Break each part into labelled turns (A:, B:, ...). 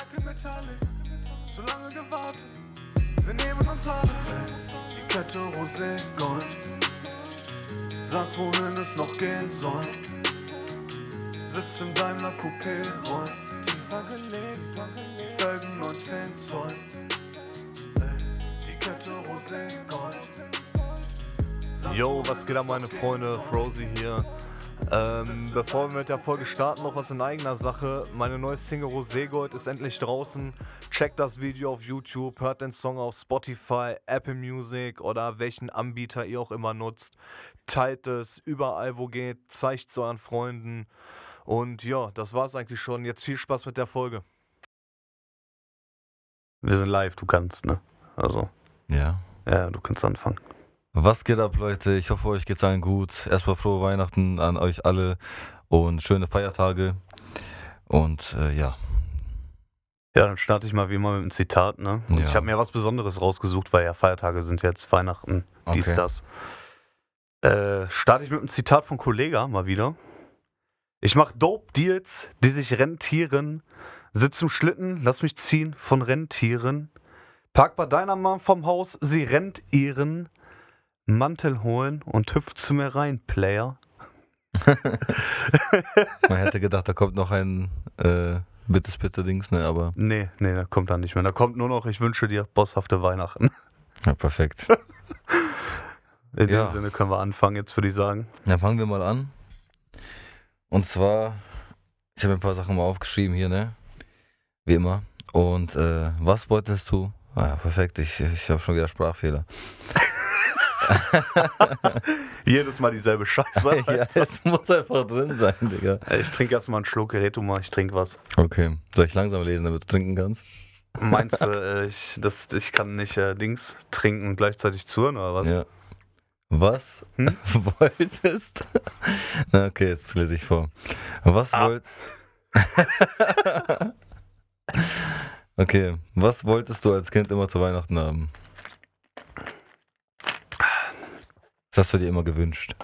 A: Jacke Metallic, so lange gewartet. Wir nehmen uns mit. Die Kette Rosé Gold. Sagt, wohin es noch gehen soll. Sitz im Daimler Coupé, rollt tiefer gelegt. Die Felgen 19 Zoll. Die Kette Rosé Gold.
B: Yo, was geht ab, meine Freunde? Frozy hier. Ähm, bevor wir mit der Folge starten, noch was in eigener Sache. Meine neue Single Rosé Gold ist endlich draußen. Checkt das Video auf YouTube, hört den Song auf Spotify, Apple Music oder welchen Anbieter ihr auch immer nutzt. Teilt es überall, wo geht, zeigt es euren Freunden. Und ja, das war's eigentlich schon. Jetzt viel Spaß mit der Folge. Wir sind live, du kannst, ne? Also,
C: Ja.
B: ja, du kannst anfangen.
C: Was geht ab, Leute? Ich hoffe, euch geht's allen gut. Erstmal frohe Weihnachten an euch alle und schöne Feiertage. Und äh, ja,
B: Ja, dann starte ich mal wie immer mit einem Zitat, ne?
C: Ja.
B: ich habe mir was Besonderes rausgesucht, weil ja Feiertage sind jetzt, Weihnachten, dies,
C: Okay.
B: das. Äh, starte ich mit einem Zitat von Kollega mal wieder. Ich mach Dope Deals, die sich rentieren. Sitz im Schlitten, lass mich ziehen von Rentieren. Park bei deiner Mom vom Haus, sie rennt ihren Mantel holen und hüpft zu mir rein, Player.
C: man hätte gedacht, da kommt noch ein äh, bittes bitte Dings, ne? Aber
B: Nee, nee, da kommt dann nicht mehr. Da kommt nur noch, ich wünsche dir bosshafte Weihnachten.
C: ja, perfekt.
B: In
C: Ja.
B: dem Sinne können wir anfangen, jetzt würde ich sagen.
C: Dann fangen wir mal an. Und zwar, ich habe ein paar Sachen mal aufgeschrieben hier, ne? Wie immer. Und äh, was wolltest du? Ah ja, perfekt. Ich, ich habe schon wieder Sprachfehler.
B: Jedes Mal dieselbe Scheiße.
C: ja, es muss einfach drin sein, Digga.
B: Ich trinke erstmal einen Schluck, red du mal, ich trinke was.
C: Okay. Soll ich langsam lesen, damit du trinken kannst?
B: Meinst du, äh, ich, das, ich kann nicht äh, Dings trinken und gleichzeitig zuhören oder was?
C: Ja. Was
B: Hm?
C: wolltest? Na, okay, jetzt lese ich vor. Was
B: Ah.
C: wollt. okay, was wolltest du als Kind immer zu Weihnachten haben? Was hast du dir immer gewünscht?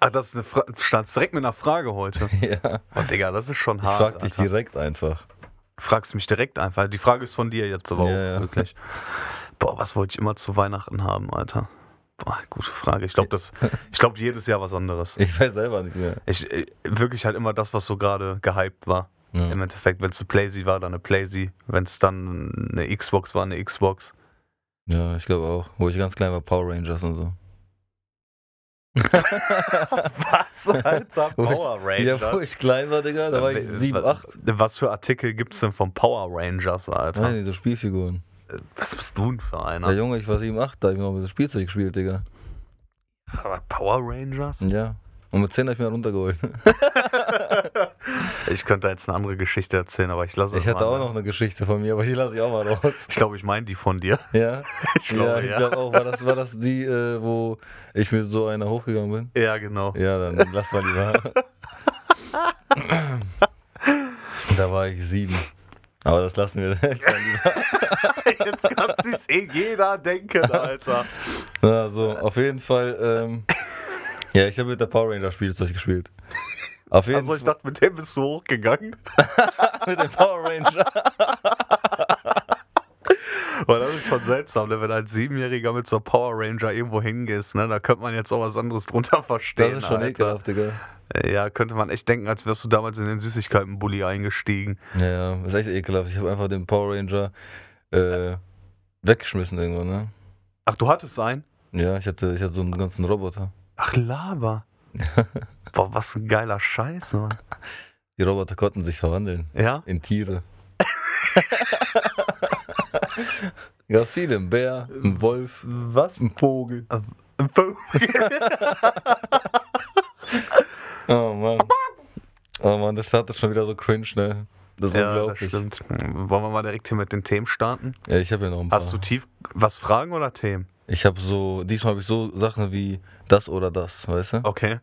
B: Ach, das ist eine Fra standst direkt mit einer Frage heute.
C: ja.
B: Oh, Digga, das ist schon
C: Ich
B: hart.
C: frag dich
B: Alter.
C: direkt einfach.
B: Fragst mich direkt einfach. Die Frage ist von dir jetzt aber
C: Ja,
B: auch
C: ja.
B: wirklich. Boah, was wollte ich immer zu Weihnachten haben, Alter? Boah, gute Frage. Ich glaube, das, ich glaube jedes Jahr was anderes.
C: Ich weiß selber nicht mehr.
B: Ich, äh, wirklich halt immer das, was so gerade gehypt war.
C: Ja.
B: Im Endeffekt, wenn es eine Playsee war, dann eine Playsee. Wenn es dann eine Xbox war, eine Xbox.
C: Ja, ich glaube auch. Wo ich ganz klein war, Power Rangers und so.
B: Was, Alter? Power Rangers?
C: Ja, wo ich klein war, Digga, da war ich
B: Wa-
C: 7,
B: wa-
C: 8.
B: Was für Artikel gibt es denn von Power Rangers, Alter?
C: Nicht, so Spielfiguren.
B: Was bist du denn für
C: Ja,
B: einer?
C: Junge, ich war 7, 8, da hab ich noch mit dem Spielzeug gespielt, Digga.
B: Aber Power Rangers?
C: Ja. Und mit 10 hab ich mir runtergeholt.
B: Ich könnte jetzt eine andere Geschichte erzählen, aber ich lasse es
C: Ich hatte
B: mal,
C: auch
B: ne?
C: noch eine Geschichte von mir, aber die lasse ich auch mal raus.
B: Ich glaube, ich meine die von dir.
C: Ja?
B: Ich glaube,
C: ja, ich
B: ja.
C: glaube auch. War das, war das die, äh, wo ich mit so einer hochgegangen bin?
B: Ja, genau.
C: Ja, dann lass mal lieber. da war ich 7. Aber das lassen wir lieber.
B: Jetzt kann sich's eh jeder denken, Alter.
C: Also, auf jeden Fall, ähm, ja, ich habe mit der Power Ranger Spielzeug gespielt. Auf jeden
B: Also ich dachte, mit dem bist du hochgegangen.
C: mit dem Power Ranger.
B: Weil das ist schon seltsam, ne? wenn du als Siebenjähriger mit so einem Power Ranger irgendwo hingehst, ne? da könnte man jetzt auch was anderes drunter verstehen.
C: Das ist schon
B: Alter.
C: ekelhaft, Digga.
B: Ja, könnte man echt denken, als wärst du damals in den Süßigkeiten-Bulli eingestiegen.
C: Ja, ja, ist echt ekelhaft. Ich habe einfach den Power Ranger äh, weggeschmissen irgendwann, ne?
B: Ach, du hattest einen?
C: Ja, ich hatte, ich hatte so einen ganzen Roboter.
B: Ach, Laber. Boah, was ein geiler Scheiß, Mann.
C: Die Roboter konnten sich verwandeln
B: Ja?
C: in Tiere. Ganz viele. Ein Bär, ein Wolf,
B: Was?
C: ein Vogel.
B: Ein Vogel.
C: Oh Mann. Oh Mann, das hat das schon wieder so cringe, ne? Das ist
B: Ja, das
C: unglaublich.
B: stimmt. Wollen wir mal direkt hier mit den Themen starten?
C: Ja, ich habe ja noch ein paar.
B: Hast du tief was Fragen oder Themen?
C: Ich habe so, diesmal habe ich so Sachen wie das oder das, weißt du?
B: Okay.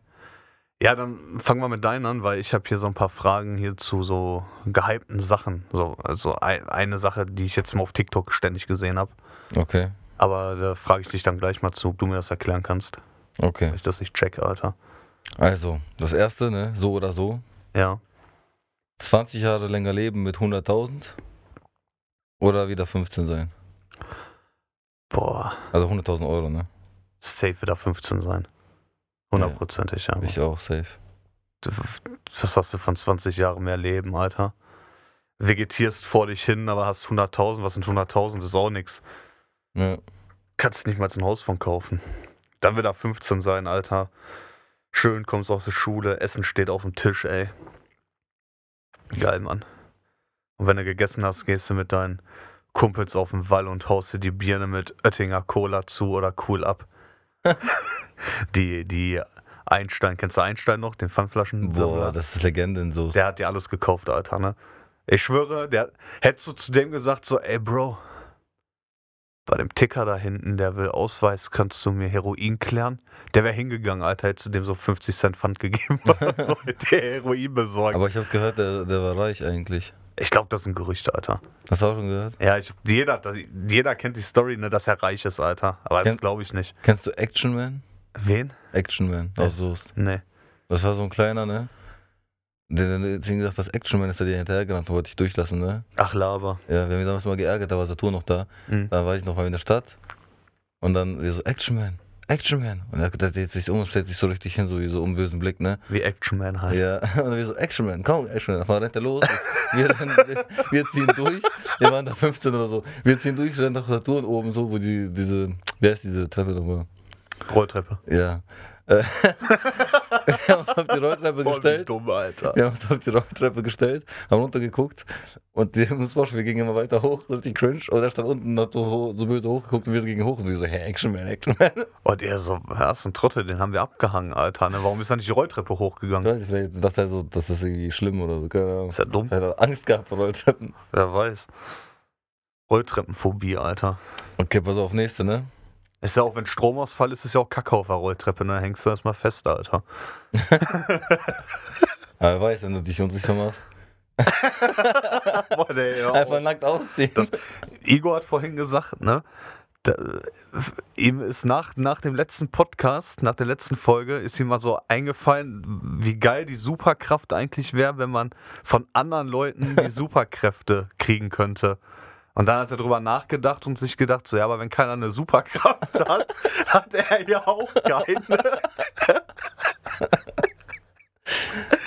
B: Ja, dann fangen wir mit deinen an, weil ich habe hier so ein paar Fragen hier zu so gehypten Sachen. So, also ein, eine Sache, die ich jetzt mal auf TikTok ständig gesehen habe.
C: Okay,
B: Aber da frage ich dich dann gleich mal zu, ob du mir das erklären kannst,
C: okay.
B: weil ich das nicht checke, Alter.
C: Also, das erste, ne, so oder so.
B: Ja.
C: 20 Jahre länger leben mit 100.000 oder wieder 15 sein?
B: Boah,
C: Also 100.000 Euro, ne?
B: safe wieder 15 sein. Hundertprozentig, ja.
C: Ich auch, safe.
B: Was hast du von 20 Jahren mehr Leben, Alter? Vegetierst vor dich hin, aber hast 100.000. Was sind 100.000? Das ist auch nix.
C: Ja.
B: Kannst nicht mal ein Haus von kaufen. Dann wieder 15 sein, Alter. Schön, kommst aus der Schule, Essen steht auf dem Tisch, ey. Geil, Mann. Und wenn du gegessen hast, gehst du mit deinen Kumpels auf den Wall und haust dir die Birne mit Oettinger Cola zu oder cool ab. die, die Einstein, kennst du Einstein noch, den Pfandflaschen?
C: Boah, das ist Legende in so.
B: Der hat dir alles gekauft, Alter, ne? Ich schwöre, der hättest du zu dem gesagt, so, ey Bro, bei dem Ticker da hinten, der will Ausweis, kannst du mir Heroin klären? Der wäre hingegangen, Alter, hättest du dem so 50 Cent Pfand gegeben so, der Heroin besorgt.
C: Aber ich habe gehört, der, der war reich eigentlich.
B: Ich glaube, das sind Gerüchte, Alter.
C: Hast du auch schon gehört?
B: Ja, ich, jeder, das, jeder kennt die Story, ne, dass er reich ist, Alter. Aber das
C: Kennt-
B: glaube ich nicht.
C: Kennst du Action Man?
B: Wen?
C: Action Man aus Soest.
B: Nee.
C: Das war so ein kleiner, ne? Der deswegen gesagt, das Action Man ist er dir hinterhergerannt, wollte ich durchlassen, ne?
B: Ach, Laber.
C: Ja, wir haben ihn damals mal geärgert, da war Saturn noch da.
B: Mhm.
C: Da war ich noch mal in der Stadt. Und dann wir so, Action Man, Action Man. Und er, dreht sich um und stellt sich so richtig hin, so wie so um bösen Blick, ne?
B: Wie Action Man halt.
C: Ja, und dann wir so, Action Man, komm, Action Man. Einmal rennt er los. Wir, rennen, wir, wir ziehen durch. Wir waren da 15 oder so. Wir ziehen durch, rennen nach Saturn oben, so, wo die, diese, wie heißt diese Treppe nochmal?
B: Rolltreppe.
C: Ja. Äh, wir haben uns auf die Rolltreppe
B: Voll
C: gestellt.
B: dumm, Alter.
C: Wir haben uns auf die Rolltreppe gestellt, haben runtergeguckt und die haben uns vorstellen, wir gingen immer weiter hoch, richtig cringe. Und er stand unten und hat so, so böse hochgeguckt und wir gingen hoch und wir so, hey, Action Man, Action Man.
B: Und er so, ja, ist ein Trottel, den haben wir abgehangen, Alter. Ne? Warum ist er nicht die Rolltreppe
C: Ich
B: hochgegangen?
C: weiß nicht, vielleicht dachte er so, das ist irgendwie schlimm oder so, keine Ahnung.
B: Ist ja dumm,
C: Er hat Angst gehabt vor Rolltreppen.
B: wer weiß. Rolltreppenphobie, Alter.
C: Okay, pass auf, nächste, ne?
B: Ist ja auch, wenn Stromausfall ist, ist ja auch Kacke auf der Rolltreppe, ne? Hängst du erstmal fest, Alter.
C: Aber er weiß, wenn du dich unsicher machst.
B: Boah, der, ja,
C: Einfach nackt ausziehen.
B: Das- Igor hat vorhin gesagt, ne? Da, ihm ist nach, nach dem letzten Podcast, nach der letzten Folge, ist ihm mal so eingefallen, wie geil die Superkraft eigentlich wäre, wenn man von anderen Leuten die Superkräfte kriegen könnte. Und dann hat er drüber nachgedacht und sich gedacht, so ja, aber wenn keiner eine Superkraft hat, hat er ja auch keine.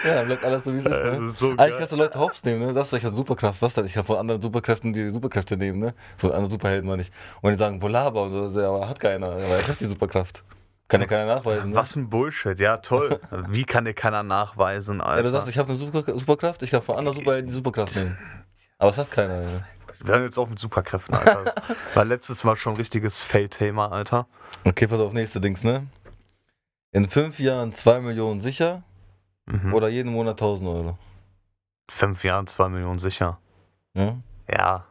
C: ja, dann bleibt alles so, wie es ist, ne?
B: ist so
C: Eigentlich kannst du Leute hops nehmen, ne? Das ist ich habe Superkraft. Was denn? Ich kann von anderen Superkräften die Superkräfte nehmen, ne? Von anderen Superhelden meine ich. Und die sagen, Bolaba und so, ja, aber hat keiner. Aber ich habe die Superkraft. Kann ja keiner nachweisen, ne?
B: Was ein Bullshit, ja toll. Wie kann dir keiner nachweisen,
C: Ja,
B: Alter?
C: du sagst, ich habe eine Super Superkraft, ich kann von anderen Superhelden die Superkraft nehmen. Aber es hat keiner, ja.
B: Wir hören jetzt auf mit Superkräften, Alter. Das war letztes Mal schon ein richtiges Fail-Thema, Alter.
C: Okay, pass auf, nächste Dings, ne? In fünf Jahren 2 Millionen sicher
B: Mhm.
C: oder jeden Monat 1000 Euro.
B: Fünf Jahren, zwei Millionen sicher.
C: Ja?
B: Ja,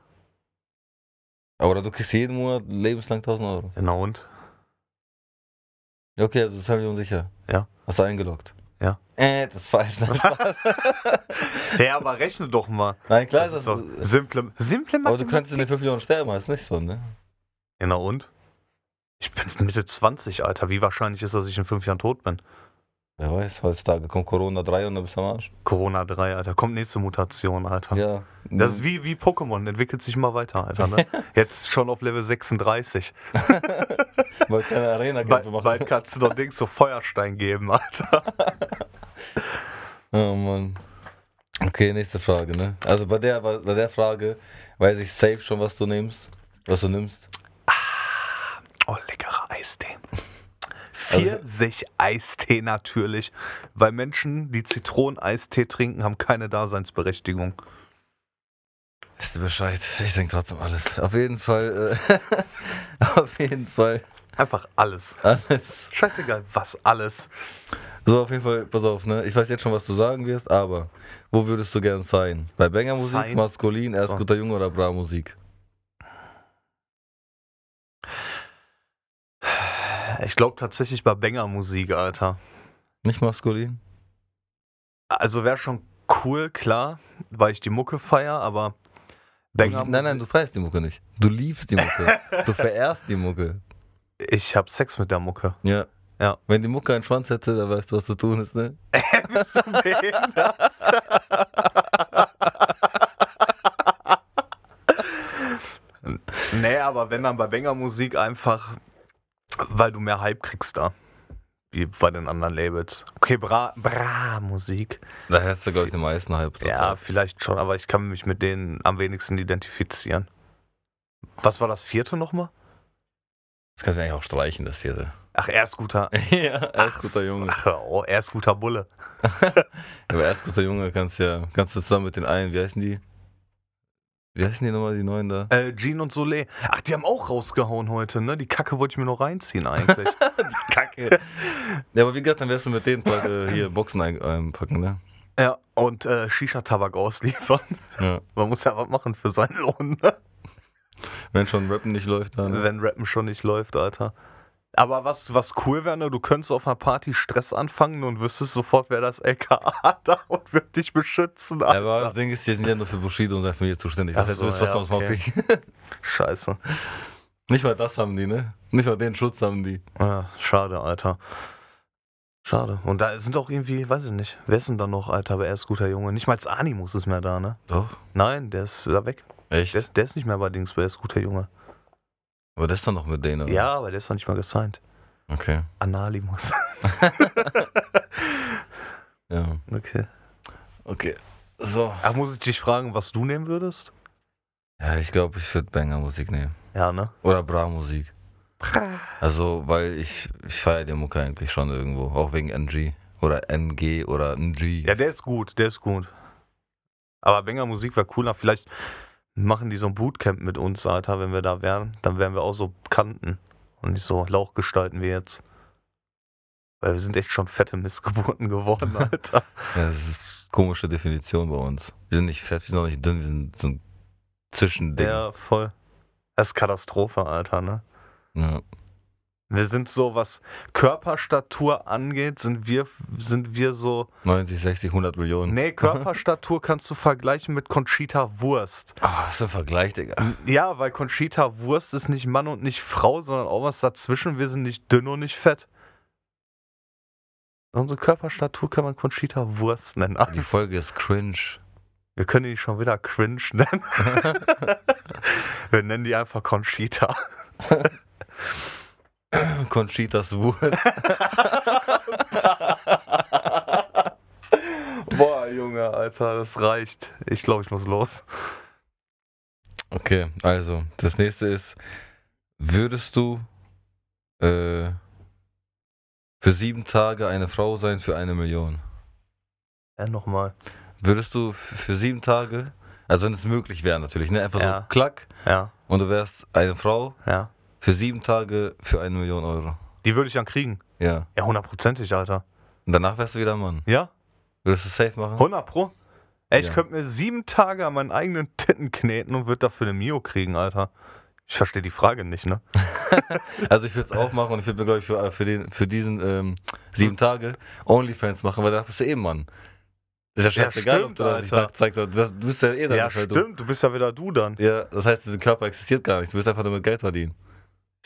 C: Oder du kriegst jeden Monat lebenslang 1000 Euro.
B: genau und?
C: Okay, also 2 Millionen sicher.
B: Ja.
C: Hast du eingeloggt?
B: Ja.
C: Äh, das ist falsch. Nein, Spaß.
B: Ja, aber rechne doch mal.
C: Nein klar,
B: Das
C: das
B: ist doch simple, simple
C: aber du
B: Mathematik.
C: könntest in den 5 Millionen sterben, ist nicht so, ne?
B: Genau und? Ich bin Mitte 20, Alter. Wie wahrscheinlich ist, dass ich in fünf Jahren tot bin?
C: Wer weiß, heutzutage kommt Corona 3 und dann bist du am Arsch.
B: Corona 3, Alter. Kommt nächste Mutation, Alter.
C: Ja.
B: Das ist wie, wie Pokémon, entwickelt sich immer weiter, Alter. Ne? Jetzt schon auf Level 36.
C: Weil keine
B: Bald,
C: Arena-Kämpfe machen.
B: bald kannst du doch Dings so Feuerstein geben, Alter.
C: Oh Mann. Okay, nächste Frage, ne? Also bei der, bei der Frage weiß ich safe schon, was du nimmst. Was du nimmst.
B: Oh, leckerer Eistee.
C: Also-
B: Pfirsich-Eistee natürlich, weil Menschen, die Zitroneneistee trinken, haben keine Daseinsberechtigung.
C: Ist du Bescheid? Ich denke trotzdem alles. Auf jeden Fall, äh, auf jeden Fall
B: Einfach alles.
C: alles.
B: Scheißegal, was alles.
C: So, auf jeden Fall, pass auf, ne? Ich weiß jetzt schon, was du sagen wirst, aber wo würdest du gern sein? Bei Banger Musik,
B: Sein?
C: Maskulin, erst
B: So.
C: guter Junge oder Bra Musik?
B: Ich glaube tatsächlich bei Banger-Musik, Alter.
C: Nicht maskulin?
B: Also wäre schon cool, klar, weil ich die Mucke feier, aber Banger
C: nein, nein, du feierst die Mucke nicht. Du liebst die Mucke. du verehrst die Mucke.
B: ich habe Sex mit der Mucke.
C: Ja.
B: Ja.
C: Wenn die Mucke einen Schwanz hätte, dann weißt du, was zu tun ist, ne?
B: Bist du behindert? aber wenn dann bei Banger-Musik einfach, weil du mehr Hype kriegst da. Wie bei den anderen Labels. Okay, Bra, Bra Musik.
C: Da hättest du, glaube ich, den meisten Hype.
B: Ja,
C: Zeit.
B: vielleicht schon, aber ich kann mich mit denen am wenigsten identifizieren. Was war das vierte nochmal?
C: Das kannst du eigentlich auch streichen, das vierte.
B: Ach, er ist guter.
C: ja, er ist guter Junge.
B: Ach, oh, er ist guter Bulle.
C: Aber er ist guter Junge, kannst ja, kannst du zusammen mit den einen, wie heißen die? Wie heißen die nochmal, die neuen da?
B: Äh, Jean und Soleil. Ach, die haben auch rausgehauen heute, ne? Die Kacke wollte ich mir noch reinziehen eigentlich.
C: Kacke. ja, aber wie gesagt, dann wärst du mit denen äh, hier Boxen ein, einpacken, ne?
B: ja, und äh, Shisha-Tabak ausliefern.
C: Ja.
B: Man muss ja was machen für seinen Lohn, ne?
C: Wenn schon Rappen nicht läuft, dann.
B: Wenn Rappen schon nicht läuft, Alter. Aber was, was cool wäre, ne, du könntest auf einer Party Stress anfangen und wüsstest sofort, wer das LKA da und wird dich beschützen,
C: Ja, aber das
B: Alter.
C: Ding ist, die sind ja nur für Bushido und Familie zuständig. Das
B: Ach
C: heißt,
B: so,
C: du bist was
B: ja,
C: Maul
B: okay. Scheiße.
C: Nicht mal das haben die, ne? Nicht mal den Schutz haben die.
B: Ja, schade, Alter. Schade. Und da sind auch irgendwie, weiß ich nicht, wer ist denn da noch, Alter, aber er ist guter Junge. Nicht mal als Animus ist mehr da, ne?
C: Doch.
B: Nein, der ist da weg.
C: Echt?
B: Der ist, der ist nicht mehr bei Dings, aber er ist guter Junge.
C: Aber das ist dann noch mit denen, oder?
B: Ja, aber der ist noch nicht mal gesigned.
C: Okay.
B: Analimus.
C: Ja.
B: Okay.
C: Okay. So.
B: Ach, muss ich dich fragen, was du nehmen würdest?
C: Ja, ich glaube, ich würde Banger-Musik nehmen.
B: Ja, ne?
C: Oder Bra-Musik. Also, weil ich, ich feiere die Mucke eigentlich schon irgendwo. Auch wegen NG. Oder NG oder NG.
B: Ja, der ist gut, der ist gut. Aber Banger Musik wäre cooler. Vielleicht machen die so ein Bootcamp mit uns, Alter, wenn wir da wären. Dann wären wir auch so Kanten und nicht so Lauchgestalten wie jetzt. Weil wir sind echt schon fette Missgeburten geworden, Alter.
C: Ja, das ist eine komische Definition bei uns. Wir sind nicht fett, wir sind auch nicht dünn, wir sind so ein Zwischending.
B: ja, voll. Das ist Katastrophe, Alter, ne?
C: Ja.
B: Wir sind so, was Körperstatur angeht, sind wir, sind wir so.
C: 90, 60, 100 Millionen.
B: Nee, Körperstatur kannst du vergleichen mit Conchita Wurst.
C: Ah, für ein Vergleich, Digga.
B: Ja, weil Conchita Wurst ist nicht Mann und nicht Frau, sondern auch was dazwischen. Wir sind nicht dünn und nicht fett. Unsere Körperstatur kann man Conchita Wurst nennen.
C: Die Folge ist cringe.
B: Wir können die schon wieder cringe nennen. Wir nennen die einfach Conchita.
C: Conchitas Wurst.
B: Boah, Junge, Alter, das reicht. Ich glaube, ich muss los.
C: Okay, also, das nächste ist, würdest du äh, für sieben Tage eine Frau sein für eine Million?
B: Ja, nochmal.
C: Würdest du für sieben Tage, also wenn es möglich wäre natürlich, ne? Einfach
B: Ja.
C: so klack
B: Ja,
C: und du wärst eine Frau
B: ja.
C: Für sieben Tage für eine Million Euro.
B: Die würde ich dann kriegen.
C: Ja.
B: Ja, hundertprozentig, Alter.
C: Und danach wärst du wieder ein Mann.
B: Ja,
C: Würdest du safe machen?
B: 100 Pro. Ey, ich
C: Ja.
B: könnte mir sieben Tage an meinen eigenen Titten kneten und würde dafür eine Mio kriegen, Alter. Ich verstehe die Frage nicht, ne?
C: Also ich würde es auch machen und ich würde mir, glaube ich, für, für, den, für diesen ähm, sieben Tage Onlyfans machen, weil danach bist du eh Mann. Ist ja
B: Ja,
C: scheißegal, ob
B: stimmt,
C: du da dich zeigst. Das, du bist ja eh dann
B: Ja, stimmt, du bist ja wieder du dann.
C: Du. Ja, das heißt, dieser Körper existiert gar nicht. Du wirst einfach nur mit Geld verdienen.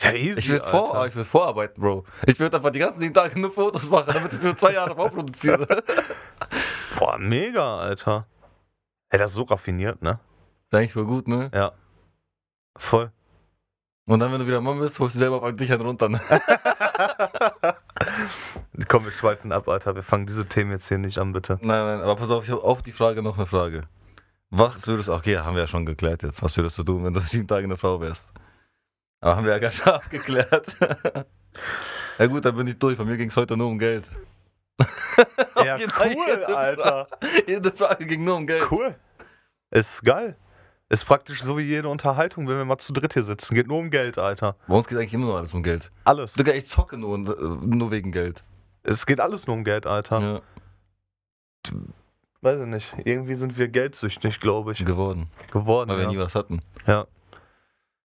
B: Ja, easy.
C: Ich würde vor, ich würd vorarbeiten, Bro. Ich würde einfach die ganzen sieben Tage nur Fotos machen, damit ich für zwei Jahre vorproduziere.
B: Boah, mega, Alter. Ey, das ist so raffiniert, ne?
C: Eigentlich voll gut, ne?
B: Ja. Voll.
C: Und dann, wenn du wieder Mann bist, holst du selber auf dich einen runter. Ne?
B: Komm, wir schweifen ab, Alter. Wir fangen diese Themen jetzt hier nicht an, bitte.
C: Nein, nein, aber pass auf, ich habe auf die Frage noch eine Frage. Was würdest du, okay, haben wir ja schon geklärt jetzt. Was würdest du tun, wenn du sieben Tage eine Frau wärst? Aber haben wir ja gar nicht abgeklärt. ja gut, dann bin ich durch. Bei mir ging es heute nur um Geld.
B: Ja,
C: Jede-
B: cool,
C: jede
B: Alter.
C: Jede Frage ging nur um Geld.
B: Cool. Ist geil. Ist praktisch so wie jede Unterhaltung, wenn wir mal zu dritt hier sitzen. Geht nur um Geld, Alter.
C: Bei uns geht eigentlich immer nur alles um Geld.
B: Alles.
C: Digga, ich zocke nur, äh, nur wegen Geld.
B: Es geht alles nur um Geld, Alter.
C: Ja,
B: Weiß ich nicht. Irgendwie sind wir geldsüchtig, glaube ich,
C: geworden.
B: geworden.
C: Weil wir nie
B: Ja.
C: was hatten.
B: ja.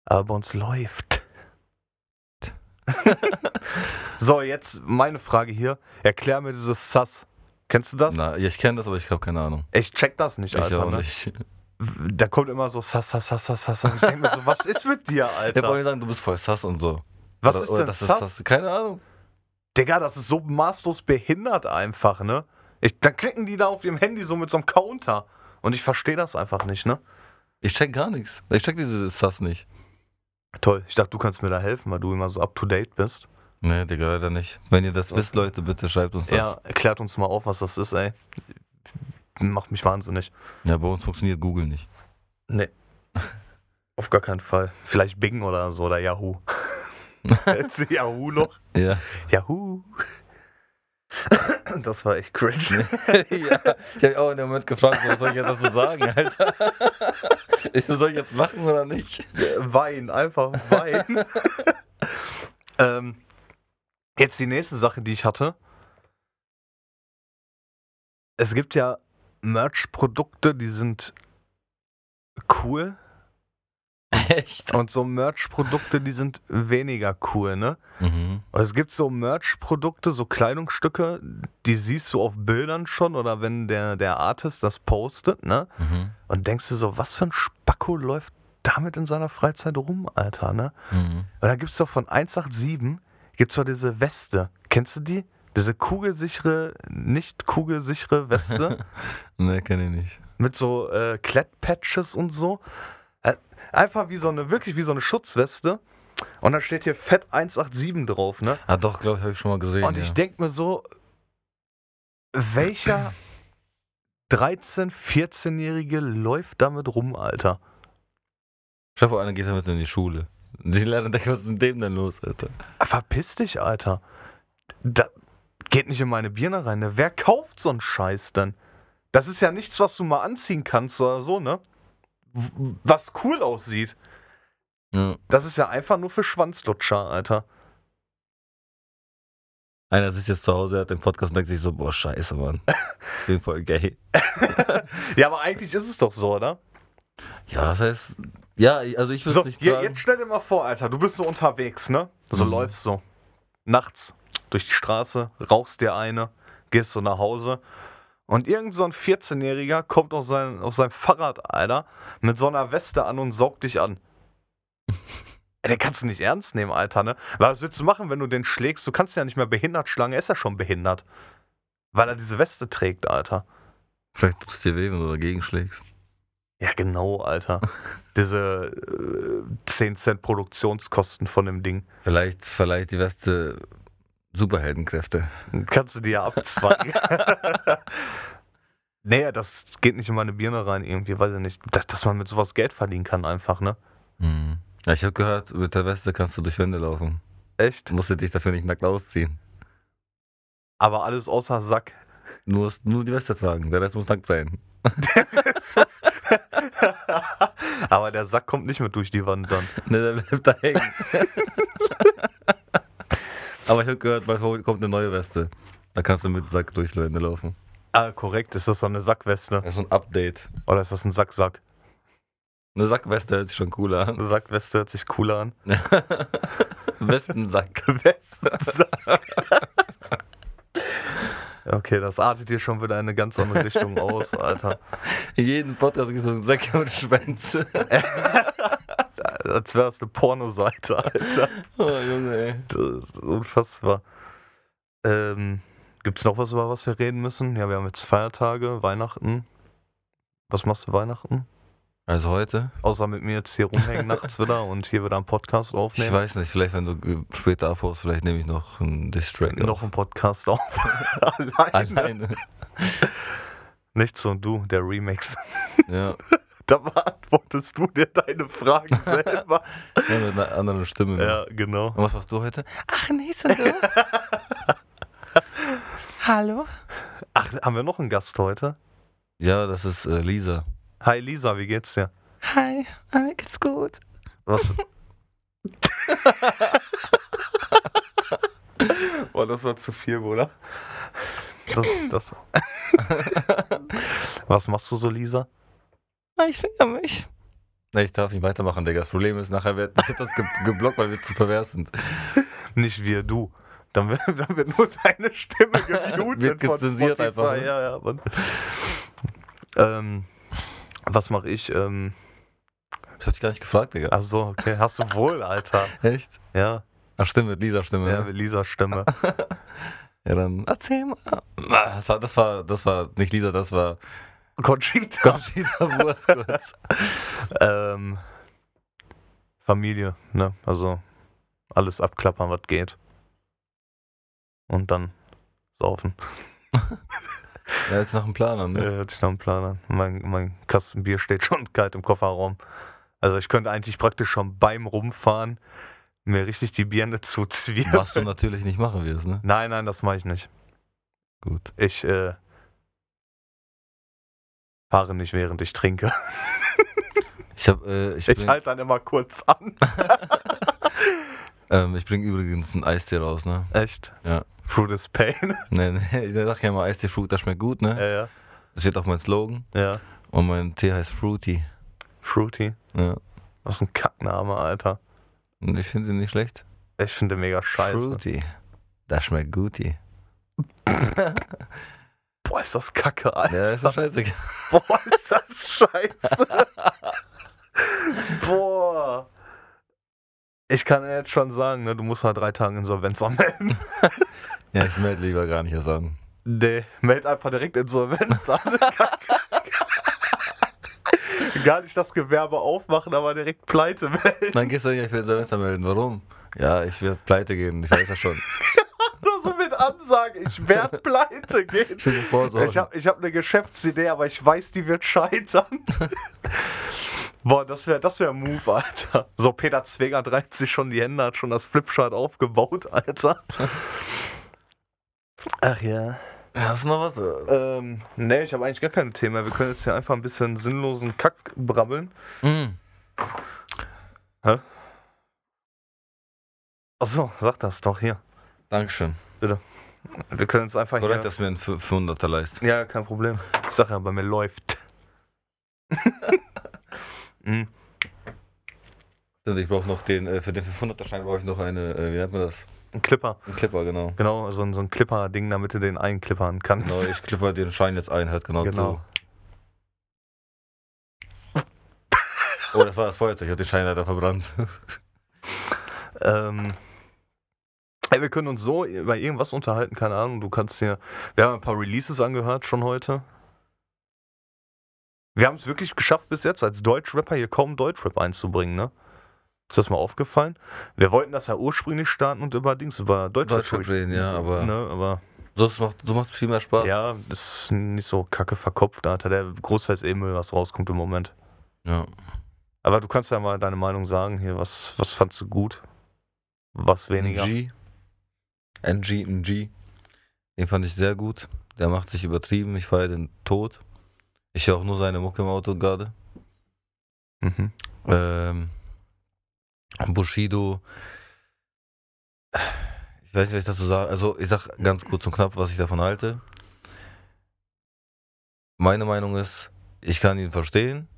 B: Aber uns läuft. so, jetzt meine Frage hier. Erklär mir dieses Sass. Kennst du das?
C: Na, ich kenne das, aber ich habe keine Ahnung.
B: Ich check das nicht,
C: Ich
B: Alter.
C: auch
B: Ne?
C: nicht.
B: Da kommt immer so Sass, Sass, Sass, Sass, Sass. Und ich denke mir so, was ist mit dir,
C: Ich
B: Alter?
C: wollte sagen, du bist voll sass und so.
B: Was
C: Oder-
B: ist denn
C: das
B: Sass?
C: Sass? Keine Ahnung.
B: Digga, das ist so maßlos behindert einfach, ne? Ich, dann klicken die da auf ihrem Handy so mit so einem Counter. Und ich verstehe das einfach nicht, ne?
C: Ich check gar nichts. Ich check diese Sass nicht.
B: Toll. Ich dachte, du kannst mir da helfen, weil du immer so up to date bist.
C: Nee, Digga, leider nicht. Wenn ihr das wisst, Leute, bitte schreibt uns das.
B: Ja, erklärt uns mal auf, was das ist, ey. Macht mich wahnsinnig.
C: Ja, bei uns funktioniert Google nicht.
B: Nee. Auf gar keinen Fall. Vielleicht Bing oder so oder Yahoo. Jetzt Yahoo noch?
C: Ja.
B: Yahoo. Das war echt cringe.
C: ja. Ich habe auch in dem Moment gefragt, was soll ich jetzt dazu sagen, Alter? Soll ich jetzt lachen oder nicht?
B: Wein, einfach Wein. ähm, jetzt die nächste Sache, die ich hatte. Es gibt ja Merch-Produkte, die sind cool.
C: Echt?
B: Und so Merch-Produkte, die sind weniger cool, ne?
C: Mhm.
B: Es gibt so Merch-Produkte, so Kleidungsstücke, die siehst du auf Bildern schon oder wenn der, der Artist das postet, ne?
C: Mhm.
B: Und denkst du so, was für ein Spacko läuft damit in seiner Freizeit rum, Alter, ne?
C: Mhm.
B: Und dann gibt's doch von 187, gibt's doch diese Weste. Kennst du die? Diese kugelsichere, nicht kugelsichere Weste
C: Nee, kenn ich nicht.
B: mit so äh, Klettpatches und so. Einfach wie so eine, wirklich wie so eine Schutzweste. Und dann steht hier Fett 187 drauf, ne?
C: Ah, doch, glaube ich, habe ich schon mal gesehen.
B: Und
C: ja.
B: ich denke mir so, welcher 13-, 14-Jährige läuft damit rum, Alter?
C: Dir vor, einer geht damit in die Schule. Die Lehrer denken, was ist mit dem denn los, Alter?
B: Verpiss dich, Alter. Da geht nicht in meine Birne rein. Ne? Wer kauft so einen Scheiß denn? Das ist ja nichts, was du mal anziehen kannst oder so, ne? Was cool aussieht.
C: Ja.
B: Das ist ja einfach nur für Schwanzlutscher, Alter.
C: Einer sitzt jetzt zu Hause, hat den Podcast und denkt sich so, boah, scheiße, Mann. Ich bin voll gay.
B: Ja, aber eigentlich ist es doch so, oder?
C: Ja, das heißt, ja, also ich würde
B: So,
C: nicht sagen.
B: jetzt stell dir mal vor, Alter, du bist so unterwegs, ne? So
C: Mhm.
B: läufst so. Nachts durch die Straße, rauchst dir eine, gehst so nach Hause. Und irgend so ein 14-Jähriger kommt auf sein, auf sein Fahrrad, Alter, mit so einer Weste an und saugt dich an. Den kannst du nicht ernst nehmen, Alter, ne? Weil was willst du machen, wenn du den schlägst? Du kannst ihn ja nicht mehr behindert schlagen, er ist ja schon behindert. Weil er diese Weste trägt, Alter.
C: Vielleicht tut es dir weh, wenn du dagegen schlägst.
B: Ja, genau, Alter. Diese äh, 10 Cent Produktionskosten von dem Ding.
C: Vielleicht verleiht die Weste Superheldenkräfte.
B: Kannst du dir ja abzwacken. nee, das geht nicht in meine Birne rein irgendwie, weiß ich nicht. Dass, man mit sowas Geld verdienen kann einfach, ne?
C: Mhm. Ja, ich habe gehört, mit der Weste kannst du durch Wände laufen.
B: Echt?
C: Du musst dich dafür nicht nackt ausziehen.
B: Aber alles außer Sack.
C: Du musst nur die Weste tragen, der Rest muss nackt sein.
B: Aber der Sack kommt nicht mit durch die Wand dann.
C: Ne, der bleibt da hängen. Aber ich habe gehört, bald kommt eine neue Weste. Da kannst du mit Sack durch Wände laufen.
B: Ah, korrekt. Ist das dann eine Sackweste?
C: Das ist ein Update.
B: Oder ist das ein Sacksack?
C: Eine Sackweste hört sich schon cooler an.
B: Eine Sackweste hört sich cooler an.
C: Westensack.
B: Westensack. Okay, das artet hier schon wieder in eine ganz andere Richtung aus, Alter.
C: In jedem Podcast gibt es so einen Sack mit Schwänze.
B: Als wäre es eine Pornoseite, Alter.
C: Oh, Junge, ey.
B: Das ist unfassbar. Ähm, Gibt es noch was, über was wir reden müssen? Ja, wir haben jetzt Feiertage, Weihnachten. Was machst du Weihnachten?
C: Also heute?
B: Außer mit mir jetzt hier rumhängen nachts wieder und hier wieder einen Podcast
C: Ich
B: aufnehmen.
C: weiß nicht, vielleicht wenn du später abhaust, vielleicht nehme ich noch einen Distrack
B: Noch
C: auf.
B: einen Podcast auf. Alleine.
C: Alleine.
B: Nicht so du, der Remix.
C: Ja.
B: Da beantwortest du dir deine Fragen selber.
C: ja, mit einer anderen Stimme. ne?
B: ja, genau.
C: Und was machst du heute? Ach, nee, sind du? Hallo?
B: Ach, haben wir noch einen Gast heute?
C: Ja, das ist äh, Lisa.
B: Hi Lisa, wie geht's dir?
C: Hi, mir geht's gut.
B: Was? Boah, das war zu viel, Bruder. Das, das. Was machst du so, Lisa?
C: Ich finger mich. Nee, ich darf nicht weitermachen, Digga. Das Problem ist, nachher wird, wird das ge geblockt, weil wir zu pervers sind.
B: Nicht wir, du. Dann wird, dann wird nur deine Stimme gemutet.
C: Wird gezensiert einfach, ne?
B: Ja, ja, Mann. Ähm, was mache ich? Ähm,
C: Ich hab dich gar nicht gefragt, Digga.
B: ach so, okay. Hast du wohl, Alter.
C: Echt?
B: Ja,
C: Ach, stimmt, mit Lisa Stimme.
B: ja,
C: ne?
B: mit Lisas Stimme.
C: Ja, dann erzähl mal. Ah, Das war, das war, das war nicht Lisa, das war
B: Conchita.
C: Conchita Wurst kurz.
B: Ähm, Familie, ne? Also alles abklappern, was geht. Und dann saufen.
C: Ja, jetzt nach dem Plan an,
B: Ja,
C: ne?
B: hört sich nach einem Plan an. Mein, mein Kasten Bier steht schon kalt im Kofferraum. Also ich könnte eigentlich praktisch schon beim Rumfahren mir richtig die Birne zuzwiebeln.
C: Was du natürlich nicht machen wirst, ne?
B: Nein, nein, das mache ich nicht.
C: Gut.
B: Ich äh, fahre nicht, während ich trinke.
C: Ich hab, äh, ich
B: Ich halte dann immer kurz an.
C: ähm, ich bring übrigens einen Eistee raus, ne?
B: Echt?
C: Ja.
B: Fruit is pain.
C: Ne, ne, ich sag ja immer Eistee Fruit, das schmeckt gut, ne?
B: ja,
C: Das wird auch mein Slogan.
B: ja. ja.
C: Und mein Tee heißt Fruity.
B: Fruity.
C: Ja.
B: Was ein Kackname, Alter.
C: Und ich finde ihn nicht schlecht.
B: Ich finde mega scheiße.
C: Fruity. Das schmeckt guti.
B: Boah, ist das kacke, Alter.
C: Ja, ist doch scheiße.
B: Boah, ist das scheiße. Boah. Ich kann jetzt schon sagen, ne, du musst nach drei Tagen Insolvenz anmelden.
C: Ja, ich melde lieber gar nicht erst an.
B: Nee, meld einfach direkt Insolvenz an. Gar nicht das Gewerbe aufmachen, aber direkt pleite melden.
C: Dann gehst du nicht, ich will Silvester melden. Warum? Ja, ich werde pleite gehen. Ich weiß ja schon.
B: Nur so mit Ansage, ich werde pleite gehen.
C: Ich
B: habe ich hab eine Geschäftsidee, aber ich weiß, die wird scheitern. Boah, das wäre das wär ein Move, Alter. So, Peter Zweger reißt sich schon die Hände, hat schon das Flipchart aufgebaut, Alter. Ach ja.
C: Hast du noch was?
B: Ähm, nee, ich habe eigentlich gar keine Themen mehr. Wir können jetzt hier einfach ein bisschen sinnlosen Kack brabbeln.
C: Mhm.
B: Achso, sag das doch hier.
C: Dankeschön.
B: Wir können jetzt einfach
C: Korrekt, dass mir einen 500er leist.
B: Ja, kein Problem. Ich sag ja, bei mir läuft. Mhm.
C: Und ich brauche noch den, äh, für den 500er Schein brauche ich noch eine, äh, wie nennt man das?
B: Ein Clipper.
C: Ein Clipper, genau.
B: Genau, so ein, so ein Clipper-Ding, damit du den einklippern kannst.
C: Genau, ich clipper den Schein jetzt ein, halt genau,
B: Genau.
C: so. Oh, das war das Feuerzeug, ich habe den Schein leider verbrannt.
B: Ähm, ey, wir können uns so über irgendwas unterhalten, keine Ahnung. Du kannst hier. Wir haben ein paar Releases angehört schon heute. Wir haben es wirklich geschafft bis jetzt, als Deutschrapper hier kaum Deutschrap einzubringen, ne? Ist das mal aufgefallen? Wir wollten das ja ursprünglich starten und über Dings, über Deutschrap,
C: Deutschrap reden, ja, aber
B: Ne, aber
C: so macht so macht's viel mehr Spaß.
B: ja, ist nicht so kacke verkopft, Alter. Der Großteil ist eh Müll, was rauskommt im Moment.
C: ja.
B: Aber du kannst ja mal deine Meinung sagen hier. Was, was fandst du gut? Was weniger?
C: NG. NG, NG. Den fand ich sehr gut. Der macht sich übertrieben. Ich feiere den tot. Ich höre auch nur seine Mucke im Auto gerade.
B: Mhm.
C: Ähm, Bushido. Ich weiß nicht, was ich dazu sage. Also, ich sag ganz kurz und knapp, was ich davon halte. Meine Meinung ist, ich kann ihn verstehen.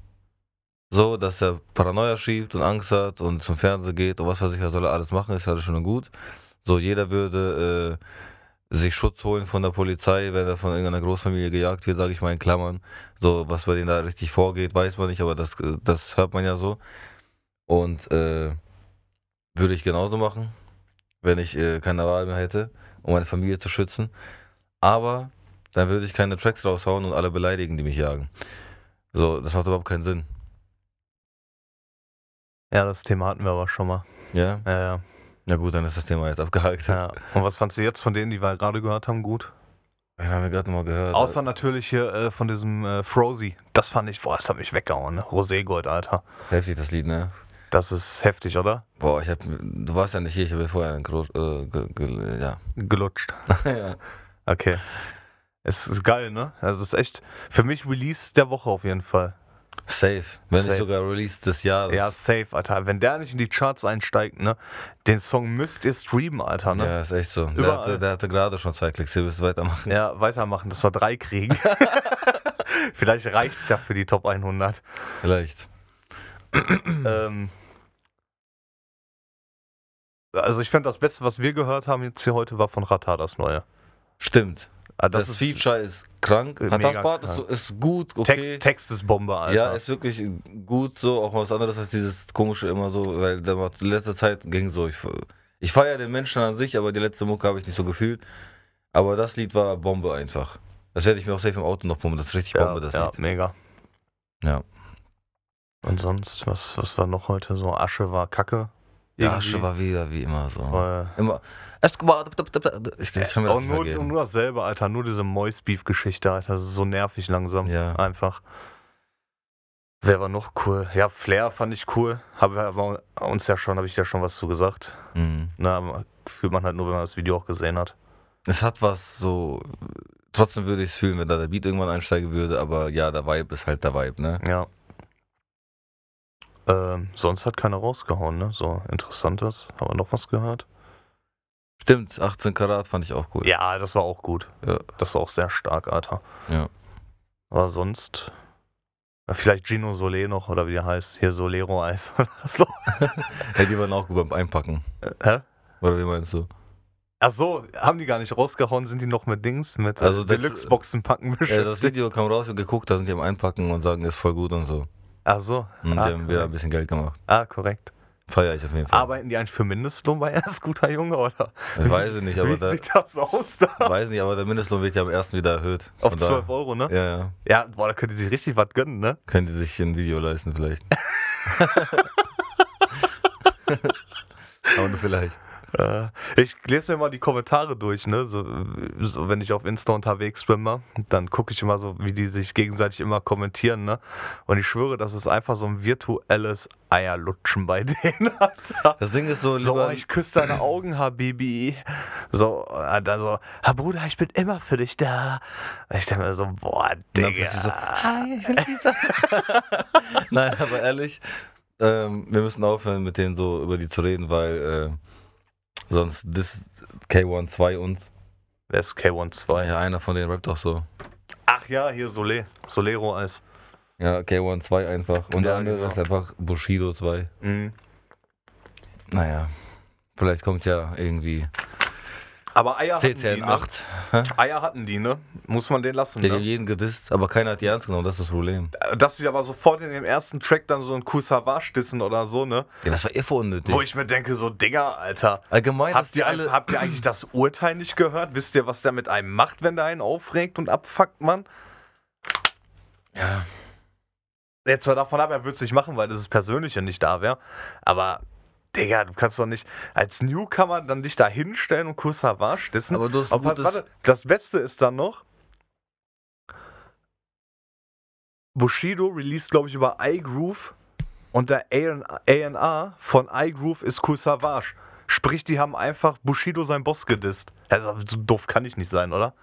C: So, dass er Paranoia schiebt und Angst hat und zum Fernsehen geht und was weiß ich, was soll er alles machen, ist alles schon und gut. So, jeder würde äh, sich Schutz holen von der Polizei, wenn er von irgendeiner Großfamilie gejagt wird, sage ich mal in Klammern. So, was bei denen da richtig vorgeht, weiß man nicht, aber das, das hört man ja so. Und äh, würde ich genauso machen, wenn ich äh, keine Wahl mehr hätte, um meine Familie zu schützen. Aber dann würde ich keine Tracks raushauen und alle beleidigen, die mich jagen. So, das macht überhaupt keinen Sinn.
B: Ja, das Thema hatten wir aber schon mal.
C: Ja?
B: Ja, ja.
C: Ja gut, dann ist das Thema jetzt abgehakt.
B: ja. Und was fandst du jetzt von denen, die wir gerade gehört haben, gut?
C: Den haben wir gerade nochmal gehört.
B: Außer natürlich hier äh, von diesem äh, Frozy. Das fand ich, boah, das hat mich weggehauen, ne? Roségold, Alter.
C: Heftig das Lied, ne?
B: Das ist heftig, oder?
C: Boah, ich hab, du warst ja nicht hier, ich habe vorher einen Gro äh, ge, ge, ja.
B: Gelutscht.
C: ja.
B: Okay. Es ist geil, ne? Also es ist echt, für mich Release der Woche auf jeden Fall.
C: Safe. Wenn
B: Safe.
C: nicht sogar Release des Jahres.
B: Ja, safe, Alter. Wenn der nicht in die Charts einsteigt, ne? Den Song müsst ihr streamen, Alter, ne?
C: Ja, ist echt so. Der hatte, der hatte gerade schon zwei Klicks, ihr müsst weitermachen.
B: Ja, weitermachen, dass wir drei kriegen. Vielleicht reicht's ja für die Top 100.
C: Vielleicht.
B: ähm, also ich finde das Beste, was wir gehört haben jetzt hier heute, war von Rata das Neue.
C: Stimmt.
B: Ah,
C: Das,
B: ist
C: Feature ist krank. Hat das Part ist, ist gut, okay.
B: Text, Text ist Bombe, Alter.
C: Ja, ist wirklich gut so, auch mal was anderes als dieses komische immer so, weil die letzte Zeit ging so. Ich, ich feiere den Menschen an sich, aber die letzte Mucke habe ich nicht so gefühlt. Aber das Lied war Bombe einfach. Das werde ich mir auch safe im Auto noch pumpen. Das ist richtig
B: ja,
C: Bombe, das
B: ja
C: Lied.
B: mega.
C: Ja.
B: Und sonst, was, was war noch heute so? Asche war Kacke.
C: Ja, schon war wieder wie immer so. Immer. Ich, kann mir das
B: Und nur, und nur dasselbe, Alter. Nur diese Moist-Beef-Geschichte, Alter. Das ist so nervig langsam.
C: Ja.
B: Einfach. Wer war noch cool? Ja, Flair fand ich cool. Haben wir aber uns ja schon, habe ich ja schon was zu gesagt.
C: Mhm.
B: Na, fühlt man halt nur, wenn man das Video auch gesehen hat.
C: Es hat was so. Trotzdem würde ich es fühlen, wenn da der Beat irgendwann einsteigen würde, aber ja, der Vibe ist halt der Vibe, ne?
B: Ja. Ähm, sonst hat keiner rausgehauen, ne? So interessantes. Haben wir noch was gehört?
C: Stimmt, 18 Karat fand ich auch cool.
B: Ja, das war auch gut.
C: Ja.
B: Das war auch sehr stark, Alter.
C: Ja.
B: Aber sonst. ja, Vielleicht Gino Solé noch, oder wie er heißt. Hier Solero Eis oder so.
C: Hey, die waren auch gut beim Einpacken.
B: Hä?
C: Oder wie meinst du?
B: Ach so, haben die gar nicht rausgehauen, sind die noch mit Dings, mit
C: Also
B: Deluxe-Boxen packen
C: Ja,
B: beschäftigt?
C: das Video kam raus und geguckt, da sind die am Einpacken und sagen, ist voll gut und so.
B: Ach so.
C: Und
B: ah,
C: die haben wieder ein bisschen Geld gemacht.
B: ah, korrekt.
C: Feier ich auf jeden Fall.
B: Arbeiten die eigentlich für Mindestlohn bei erst guter Junge, oder?
C: ich weiß es nicht, aber
B: Wie
C: der,
B: sieht das aus da?
C: weiß nicht, aber der Mindestlohn wird ja am ersten wieder erhöht.
B: Auf
C: da-
B: 12 Euro, ne?
C: Ja, ja.
B: Ja, boah, da können die sich richtig was gönnen, ne?
C: Können die sich ein Video leisten vielleicht. aber nur vielleicht.
B: Äh, ich lese mir mal die Kommentare durch, ne? So, so wenn ich auf Insta unterwegs bin, mal, dann gucke ich immer so, wie die sich gegenseitig immer kommentieren, ne? Und ich schwöre, das ist einfach so ein virtuelles Eierlutschen bei denen, Alter.
C: Das Ding ist so,
B: So,
C: lieber,
B: oh, ich küsse deine Augen, Habibi. So, äh, dann so, Herr Bruder, ich bin immer für dich da. Ich denke mir so, boah, Digga.
C: so, Hi, Lisa. Nein, aber ehrlich, ähm, wir müssen aufhören, mit denen so über die zu reden, weil äh, sonst das K12 uns.
B: Wer ist K12?
C: Ja, einer von denen rappt auch so.
B: Ach ja, hier Solé. Solero Eis.
C: Ja, K12 einfach. Und der
B: Ja,
C: andere
B: genau.
C: ist einfach Bushido 2.
B: Mhm.
C: Naja, vielleicht kommt ja irgendwie
B: Aber Eier hatten die,
C: CCN
B: ne?
C: 8. Hä?
B: Eier hatten die, ne? Muss man den lassen,
C: Die haben
B: ne?
C: jeden gedisst, aber keiner hat die ernst genommen, das ist das Problem.
B: Dass sie aber sofort in dem ersten Track dann so ein Kusavage dissen oder so, ne?
C: Ja, das war eh unnötig.
B: Wo ich mir denke, so, Digga, Alter.
C: Allgemein,
B: Habt ihr,
C: alle.
B: habt ihr eigentlich das Urteil nicht gehört? Wisst ihr, was der mit einem macht, wenn der einen aufregt und abfuckt, Mann?
C: Ja.
B: Jetzt mal davon ab, er würde es nicht machen, weil das ist Persönliche nicht da wäre. Aber, Digga, du kannst doch nicht als Newcomer dann dich da hinstellen und Kusavage dissen.
C: Aber du hast
B: Aber
C: gutes.
B: warte, das Beste ist dann noch, Bushido released, glaube ich, über iGroove und der A&R von iGroove ist Cool Savage. Sprich, die haben einfach Bushido sein Boss gedisst. Also, so doof kann ich nicht sein, oder?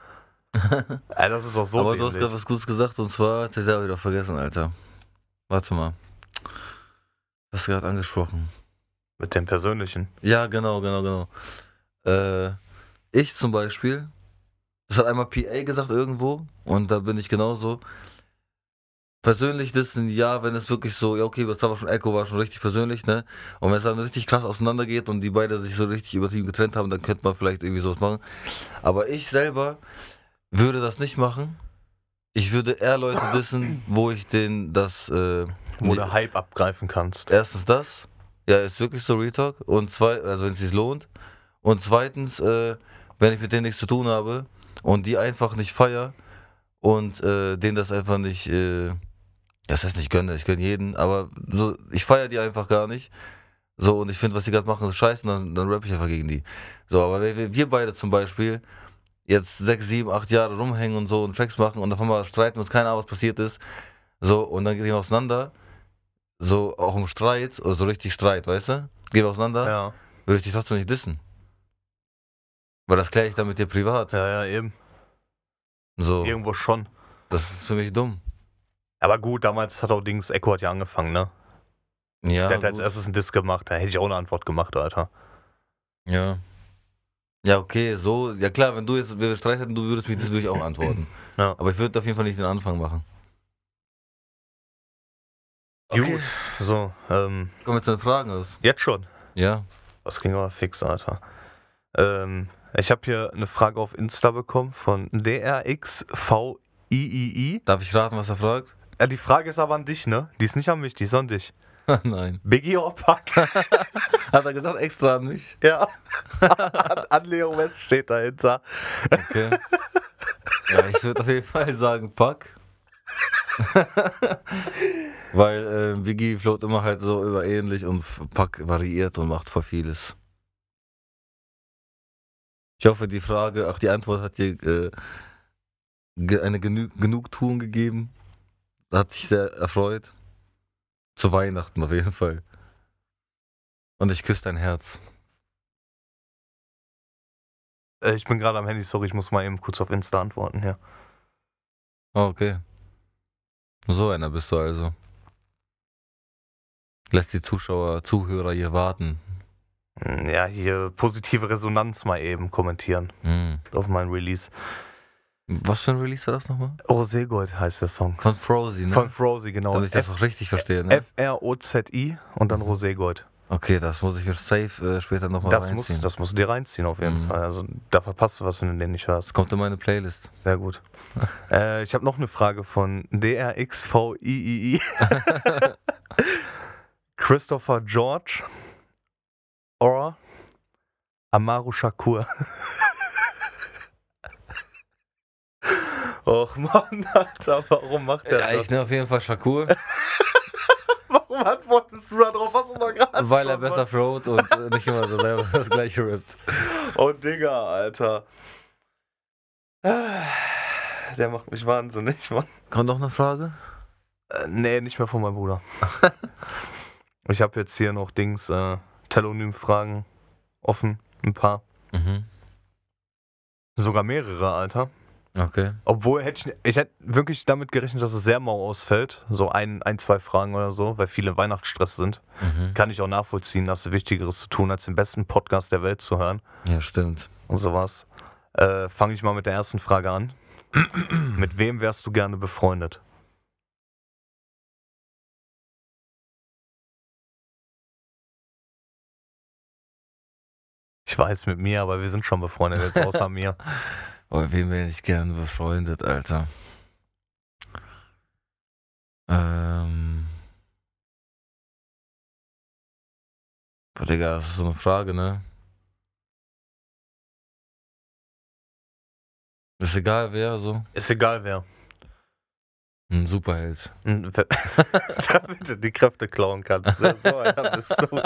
B: ja, das ist doch so
C: aber du hast
B: dämlich.
C: gerade was Gutes gesagt und zwar, das habe ich wieder vergessen, Alter. Warte mal. Hast du gerade angesprochen?
B: Mit dem Persönlichen.
C: Ja, genau, genau, genau. Äh, ich zum Beispiel, das hat einmal PA gesagt irgendwo und da bin ich genauso. Persönlich ein Ja, wenn es wirklich so, ja okay, das war schon Echo, war schon richtig persönlich, ne? Und wenn es dann richtig krass auseinandergeht und die beiden sich so richtig übertrieben getrennt haben, dann könnte man vielleicht irgendwie sowas machen. Aber ich selber würde das nicht machen. Ich würde eher Leute wissen, wo ich den das äh,
B: Wo du Hype abgreifen kannst.
C: erstens das, ja, ist wirklich so Retalk. Und zwei, also wenn es sich lohnt. Und zweitens, äh, wenn ich mit denen nichts zu tun habe und die einfach nicht feier und äh, denen das einfach nicht, äh, das heißt nicht gönne, ich gönne jeden, aber so, ich feier die einfach gar nicht. So, und ich finde, was die gerade machen, ist scheiße, dann, dann rapp ich einfach gegen die. So, aber wenn wir, beide zum Beispiel jetzt sechs, sieben, acht Jahre rumhängen und so und Tracks machen und auf einmal streiten uns keine Ahnung, was passiert ist, so, und dann gehen wir auseinander, so auch im Streit, so richtig Streit, weißt du? Gehen wir auseinander,
B: Ja,
C: würde ich dich trotzdem nicht dissen. Weil das kläre ich dann mit dir privat.
B: ja, ja, eben.
C: So,
B: Irgendwo schon.
C: das ist für mich dumm.
B: Aber gut, damals hat auch Dings, Echo hat ja angefangen, ne?
C: Ja,
B: Der hat als
C: gut.
B: erstes einen Diss gemacht, da hätte ich auch eine Antwort gemacht, Alter.
C: ja. Ja, okay, so, ja klar, wenn du jetzt, wir Streit hätten, du würdest mich, das würde ich auch antworten.
B: Ja.
C: Aber ich würde auf jeden Fall nicht den Anfang machen.
B: Gut. So, ähm,
C: Kommen wir zu den Fragen aus.
B: jetzt schon.
C: Ja.
B: Das ging aber fix, Alter. Ähm, ich habe hier eine Frage auf Insta bekommen von DRXVIII.
C: Darf ich raten, was er fragt?
B: Ja, die Frage ist aber an dich, ne? Die ist nicht an mich, die ist an dich.
C: Nein.
B: Biggie or Pac?
C: Hat er gesagt, extra an mich?
B: ja. an, an Leo West steht dahinter.
C: Okay. ja, ich würde auf jeden Fall sagen, Pack. Weil äh, Biggie float immer halt so über ähnlich und Pack variiert und macht voll vieles. Ich hoffe, die Frage, ach, die Antwort hat dir äh, eine Genü Genugtuung gegeben. Hat sich sehr erfreut. Zu Weihnachten auf jeden Fall. Und ich küsse dein Herz.
B: Äh, ich bin gerade am Handy, sorry, ich muss mal eben kurz auf Insta antworten hier.
C: Oh, okay. So einer bist du also. Lässt die Zuschauer, Zuhörer hier warten.
B: Hm, Ja, hier positive Resonanz mal eben kommentieren
C: Hm.
B: auf meinen Release.
C: Was für ein Release war das nochmal?
B: Roségold heißt der Song.
C: Von Frozy, ne?
B: Von Frozy, genau.
C: Damit ich das auch richtig verstehe, ne?
B: F-R-O-Z-I und dann
C: Mhm.
B: Roségold.
C: Okay, das muss ich mir safe äh, später nochmal reinziehen.
B: muss, das musst du dir reinziehen auf jeden
C: Mhm.
B: Fall. Also da verpasst du was, wenn du den nicht hörst.
C: Das kommt in meine Playlist.
B: Sehr gut. äh, ich habe noch eine Frage von DRXVIII. Christopher George or Amaru Shakur. Och Mann, Alter, warum macht der
C: Ja, ich
B: das?
C: nehme auf jeden Fall Shakur,
B: Warum antwortest du da drauf? Hast du doch gerade
C: weil er besser float und nicht immer so selber das gleiche rappt.
B: Oh, Digga, Alter. Der macht mich wahnsinnig, Mann.
C: Kommt noch eine Frage?
B: Äh, nee, nicht mehr von meinem Bruder. Ich habe jetzt hier noch Dings, äh, Telonym-Fragen offen, ein paar.
C: Mhm.
B: Sogar mehrere, Alter.
C: Okay.
B: Obwohl, hätte ich, ich hätte wirklich damit gerechnet, dass es sehr mau ausfällt. So ein, ein, zwei Fragen oder so, weil viele Weihnachtsstress sind.
C: Mhm.
B: Kann ich auch nachvollziehen, dass du Wichtigeres zu tun, als den besten Podcast der Welt zu hören.
C: Ja, stimmt.
B: und sowas. Äh, Fange ich mal mit der ersten Frage an. mit wem wärst du gerne befreundet? Ich weiß mit mir, aber wir sind schon befreundet jetzt außer mir.
C: Oh, wen wäre ich gerne befreundet, Alter? Ähm. Boah, Digga, das ist so eine Frage, ne? Ist egal wer, so.
B: Ist egal wer.
C: Ein Superheld.
B: Damit du die Kräfte klauen kannst. ne? So, einer bist du.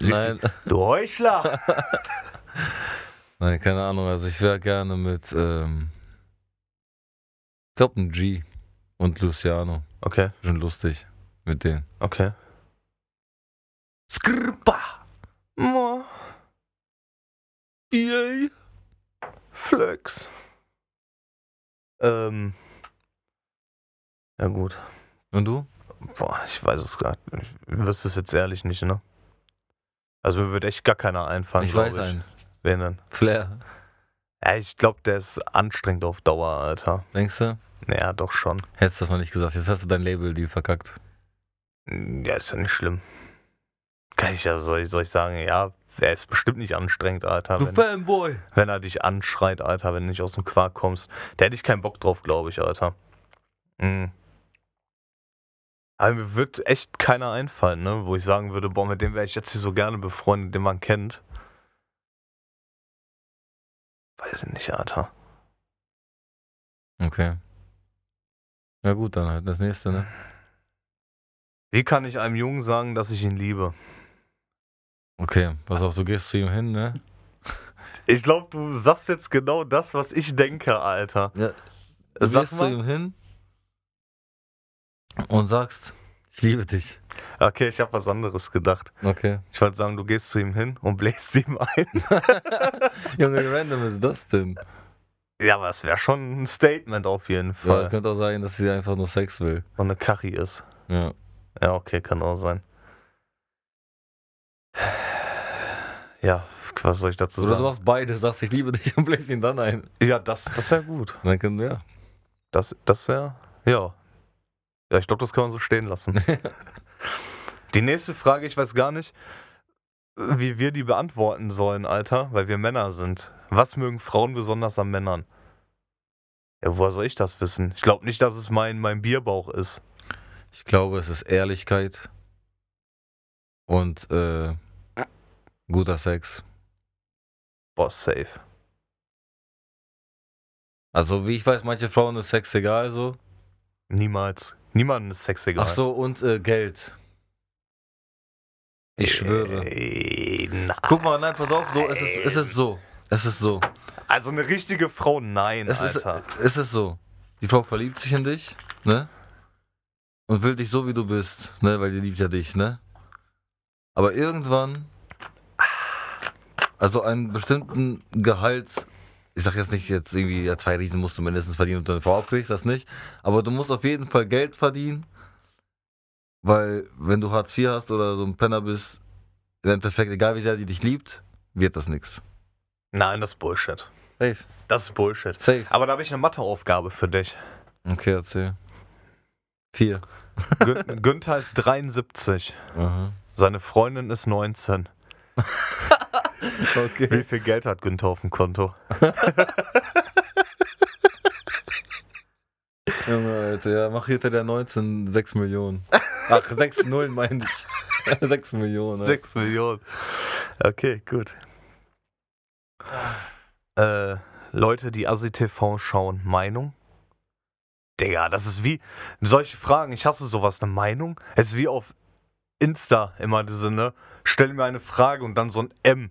C: Nein,
B: du Heuchler!
C: nein, keine Ahnung. Also ich wäre gerne mit, ähm, ich glaube ein G und Luciano.
B: Okay,
C: Schon lustig mit denen.
B: okay.
C: Skrippa!
B: Mo,
C: Yay!
B: Flex. Ähm. Ja, gut.
C: Und du?
B: Boah, ich weiß es gerade. Ich wüsste es jetzt ehrlich nicht, ne? Also mir wird echt gar keiner einfallen.
C: ich
B: glaub
C: weiß einen.
B: Wen denn?
C: Flair.
B: Ja, ich glaube, der ist anstrengend auf Dauer, Alter.
C: Denkst du?
B: Naja, doch schon.
C: Hättest du das mal nicht gesagt. Jetzt hast du dein Label-Deal verkackt.
B: Ja, ist ja nicht schlimm. Kann ich ja, soll ich, soll ich sagen, ja, er ist bestimmt nicht anstrengend, Alter. Wenn,
C: Fanboy!
B: wenn er dich anschreit, Alter, wenn du nicht aus dem Quark kommst. Da hätte ich keinen Bock drauf, glaube ich, Alter. Mhm. Aber mir wird echt keiner einfallen, ne? Wo ich sagen würde, boah, mit dem wäre ich jetzt hier so gerne befreundet, den man kennt. Weiß ich nicht, Alter.
C: Okay. Na gut, dann halt das nächste, ne?
B: Wie kann ich einem Jungen sagen, dass ich ihn liebe?
C: Okay, pass auf, du gehst zu ihm hin, ne?
B: Ich glaube, du sagst jetzt genau das, was ich denke, Alter.
C: Ja. Du
B: Sag
C: gehst zu
B: mal.
C: ihm hin und sagst, ich liebe dich.
B: Okay, ich habe was anderes gedacht.
C: Okay.
B: Ich wollte sagen, du gehst zu ihm hin und bläst ihm ein.
C: Junge, wie random ist das denn?
B: Ja, aber es wäre schon ein Statement auf jeden
C: Ja,
B: Fall.
C: es könnte auch sein, dass sie einfach nur Sex will.
B: Und eine Kari ist.
C: Ja.
B: Ja, okay, kann auch sein. Ja, was soll ich dazu
C: Oder du
B: sagen?
C: machst beide, sagst, ich liebe dich und bläst ihn dann ein.
B: Ja, das, das wäre gut.
C: Dann können wir, ja.
B: Das, das wäre, ja. Ja, ich glaube, das kann man so stehen lassen. Die nächste Frage, ich weiß gar nicht, wie wir die beantworten sollen, Alter, weil wir Männer sind. Was mögen Frauen besonders an Männern? Ja, woher soll ich das wissen? Ich glaube nicht, dass es mein, mein Bierbauch ist.
C: Ich glaube, es ist Ehrlichkeit und äh, guter Sex.
B: Boah, safe.
C: Also, wie ich weiß, manche Frauen ist Sex egal so.
B: Niemals. Niemandem ist Sex egal.
C: Ach so, und äh, Geld. Ich schwöre.
B: Ey.
C: Guck mal, nein, pass auf, so, es ist, es ist so. Es ist so.
B: Also eine richtige Frau, nein,
C: Es ist,
B: Alter.
C: es ist so. Die Frau verliebt sich in dich, ne? Und will dich so, wie du bist, ne? Weil die liebt ja dich, ne? Aber irgendwann, also einen bestimmten Gehalt, ich sag jetzt nicht jetzt irgendwie, ja, zwei Riesen musst du mindestens verdienen und du eine Frau abkriegst, das nicht. Aber du musst auf jeden Fall Geld verdienen, weil wenn du Hartz IV hast oder so ein Penner bist, im Endeffekt, egal wie sehr die dich liebt, wird das nix.
B: Nein, das ist Bullshit.
C: Safe.
B: Das ist Bullshit.
C: Safe.
B: Aber da habe ich eine Matheaufgabe für dich.
C: Okay, erzähl. Vier.
B: Gün Günther ist 73.
C: Aha.
B: Seine Freundin ist 19.
C: Okay.
B: Wie viel Geld hat Günther auf dem Konto?
C: Junge, Alter, ja, mach hinter der 19 6 Millionen. Ach, 6 Nullen meine ich. 6 Millionen. Ja.
B: 6 Millionen. Okay, gut. Äh, Leute, die ASI-TV schauen, Meinung? Digga, das ist wie solche Fragen. Ich hasse sowas, eine Meinung. Es ist wie auf Insta immer diese, ne? Stell mir eine Frage und dann so ein M.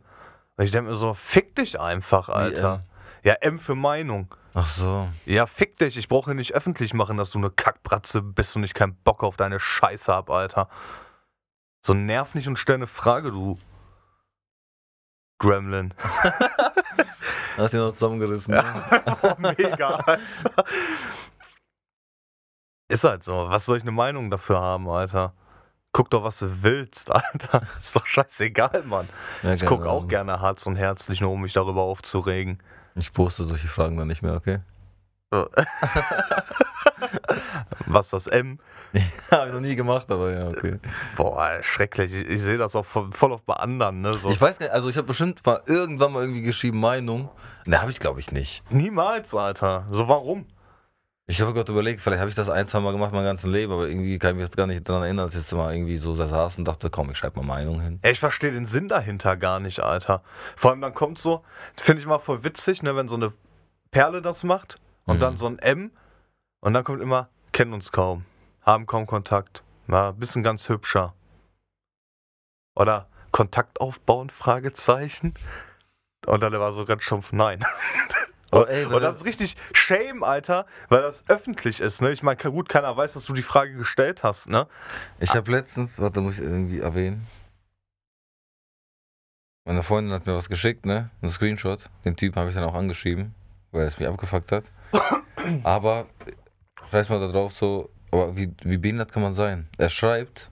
B: Und ich denke mir so, fick dich einfach, Alter. Ja, M für Meinung.
C: Ach so.
B: Ja, fick dich. Ich brauche nicht öffentlich machen, dass du eine Kackbratze bist und ich keinen Bock auf deine Scheiße hab, Alter. So nerv nicht und stell eine Frage, du Gremlin.
C: Hast du noch zusammengerissen. ne?
B: Mega, Alter. Ist halt so. Was soll ich eine Meinung dafür haben, Alter? Guck doch, was du willst, Alter. Ist doch scheißegal, Mann.
C: Ja,
B: Ich guck auch gerne Harz und Herzlich, nur um mich darüber aufzuregen.
C: Ich poste solche Fragen dann nicht mehr, okay?
B: So. was das M?
C: Hab ich noch nie gemacht, aber ja, okay.
B: Boah, schrecklich. Ich, ich sehe das auch voll, voll oft bei anderen, ne? So.
C: Ich weiß gar nicht, also ich habe bestimmt mal irgendwann mal irgendwie geschrieben, Meinung. Ne, habe ich glaube ich nicht.
B: Niemals, Alter. So, warum?
C: Ich habe gerade überlegt, vielleicht habe ich das ein, zwei Mal gemacht mein ganzes Leben, aber irgendwie kann ich mich jetzt gar nicht daran erinnern, dass ich jetzt mal irgendwie so da saß und dachte, komm, ich schreibe mal Meinung hin.
B: Ja, ich verstehe den Sinn dahinter gar nicht, Alter. Vor allem dann kommt so, finde ich mal voll witzig, ne, wenn so eine Perle das macht und
C: Mhm.
B: dann so ein M und dann kommt immer, kennen uns kaum, haben kaum Kontakt, na, bisschen ganz hübscher. Oder Kontakt aufbauen, Fragezeichen. Und dann war so ganz stumpf, nein.
C: Oh, ey,
B: Und das ist richtig Shame, Alter, weil das öffentlich ist, ne? Ich meine, gut, keiner weiß, dass du die Frage gestellt hast, ne?
C: Ich habe letztens, warte, muss ich irgendwie erwähnen. Meine Freundin hat mir was geschickt, ne? Ein Screenshot. Den Typen habe ich dann auch angeschrieben, weil es mich abgefuckt hat. Aber schreib mal da drauf so, aber wie, wie behindert kann man sein? Er schreibt,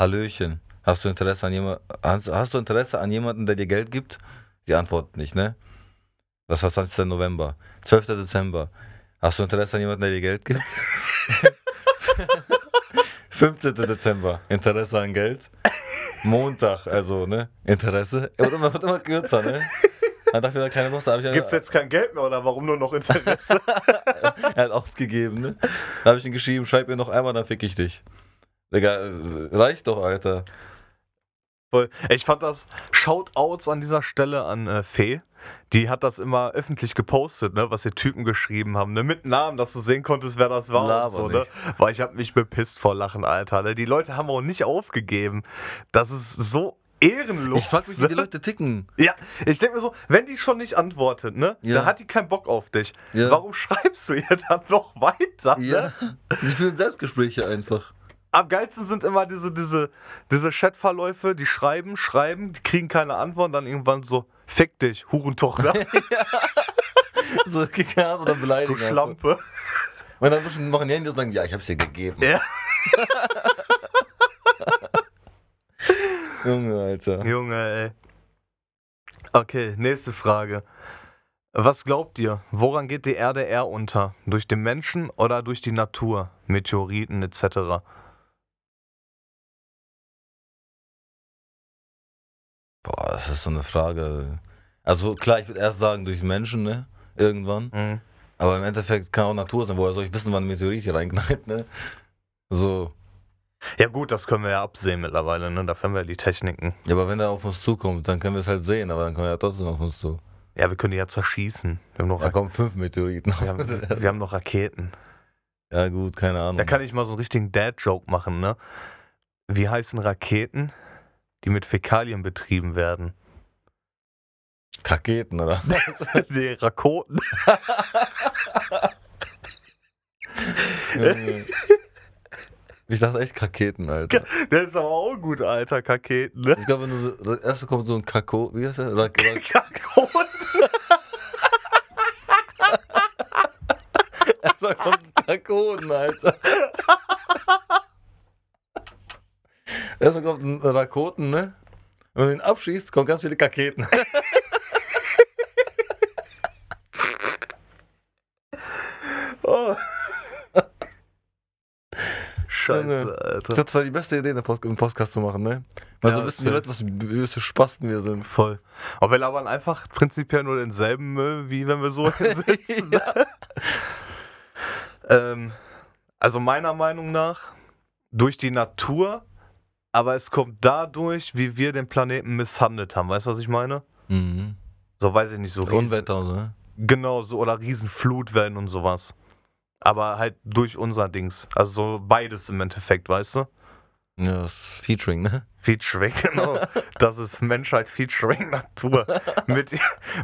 C: Hallöchen, hast du Interesse an jemand, hast, hast du Interesse an jemanden, der dir Geld gibt? Die antwortet nicht, ne? Das war 20. November. 12. Dezember. Hast du Interesse an jemanden, der dir Geld gibt? 15. Dezember. Interesse an Geld. Montag, also, ne? Interesse. Und immer, wird immer kürzer, ne? Dann dachte ich mir, keine Lust, da habe ich
B: Gibt's jetzt kein Geld mehr oder warum nur noch Interesse?
C: er hat ausgegeben, ne? Da habe ich ihm geschrieben, schreib mir noch einmal, dann fick ich dich. Digga, reicht doch, Alter.
B: Ich fand das Shoutouts an dieser Stelle an äh, Fee. Die hat das immer öffentlich gepostet, ne, was die Typen geschrieben haben, ne, mit Namen, dass du sehen konntest, wer das war
C: Laber
B: und so, ne?
C: nicht.
B: Weil ich hab mich bepisst vor Lachen, Alter. Ne? Die Leute haben auch nicht aufgegeben. Das ist so ehrenlos.
C: Ich frag mich, wie
B: ne?
C: die Leute ticken.
B: Ja, ich denke mir so, wenn die schon nicht antwortet, ne,
C: Ja.
B: dann hat die keinen Bock auf dich.
C: Ja.
B: Warum schreibst du ihr dann noch weiter?
C: Ja.
B: Ne?
C: Die führen Selbstgespräche einfach.
B: Am geilsten sind immer diese, diese, diese Chatverläufe, die schreiben, schreiben, die kriegen keine Antwort und dann irgendwann so, fick dich, Hurentochter,
C: So gekarrt oder
B: du
C: beleidigen. einfach.
B: Schlampe.
C: Und dann müssen- machen die Handys und sagen, ja, ich hab's dir gegeben.
B: Ja.
C: Junge, Alter.
B: Junge, ey. Okay, nächste Frage. Was glaubt ihr, woran geht die Erde eher unter? Durch den Menschen oder durch die Natur? Meteoriten etc.
C: Boah, das ist so eine Frage. Also klar, ich würde erst sagen, durch Menschen, ne? Irgendwann.
B: Mhm.
C: Aber im Endeffekt kann auch Natur sein. Woher soll ich wissen, wann ein Meteorit hier reinknallt, ne? So.
B: Ja gut, das können wir ja absehen mittlerweile, ne? Dafür haben wir ja die Techniken.
C: Ja, aber wenn er auf uns zukommt, dann können wir es halt sehen, aber dann kommt er ja trotzdem auf uns zu.
B: Ja, wir können die ja zerschießen. Wir haben noch,
C: Da kommen fünf Meteoriten.
B: wir haben, wir haben noch Raketen.
C: Ja, gut, keine Ahnung.
B: Da kann ich mal so einen richtigen Dad-Joke machen, ne? Wie heißen Raketen, die mit Fäkalien betrieben werden?
C: Kaketen, oder?
B: nee, Rakoten.
C: Junge. ich dachte echt Kaketen, Alter.
B: Das ist aber auch gut, Alter, Kaketen, ne?
C: Ich glaube, wenn du so- erst kommt so ein Kako, wie heißt der? Ra Ra
B: Kakoten.
C: erstmal kommt ein Kakoden, Alter. Erstmal kommt ein Rakoten, ne? Wenn du ihn abschießt, kommen ganz viele Kaketen.
B: Oh. Scheiße,
C: Ich
B: Alter.
C: glaube, das war die beste Idee, einen Podcast zu machen, ne? Weil
B: Ja,
C: so wissen die. Leute, was für Spasten wir sind.
B: Voll. Aber wir labern einfach prinzipiell nur denselben Müll, wie wenn wir so sitzen. ähm, also meiner Meinung nach durch die Natur, aber es kommt dadurch, wie wir den Planeten misshandelt haben. Weißt du, was ich meine?
C: Mhm.
B: So weiß ich nicht, so riesen,
C: Unwetter und so, ne?
B: Genau, so oder Riesenflutwellen und sowas. Aber halt durch unser Dings. Also so beides im Endeffekt, weißt du?
C: Ja, das Featuring, ne?
B: Featuring, genau. Das ist Menschheit Featuring Natur. mit,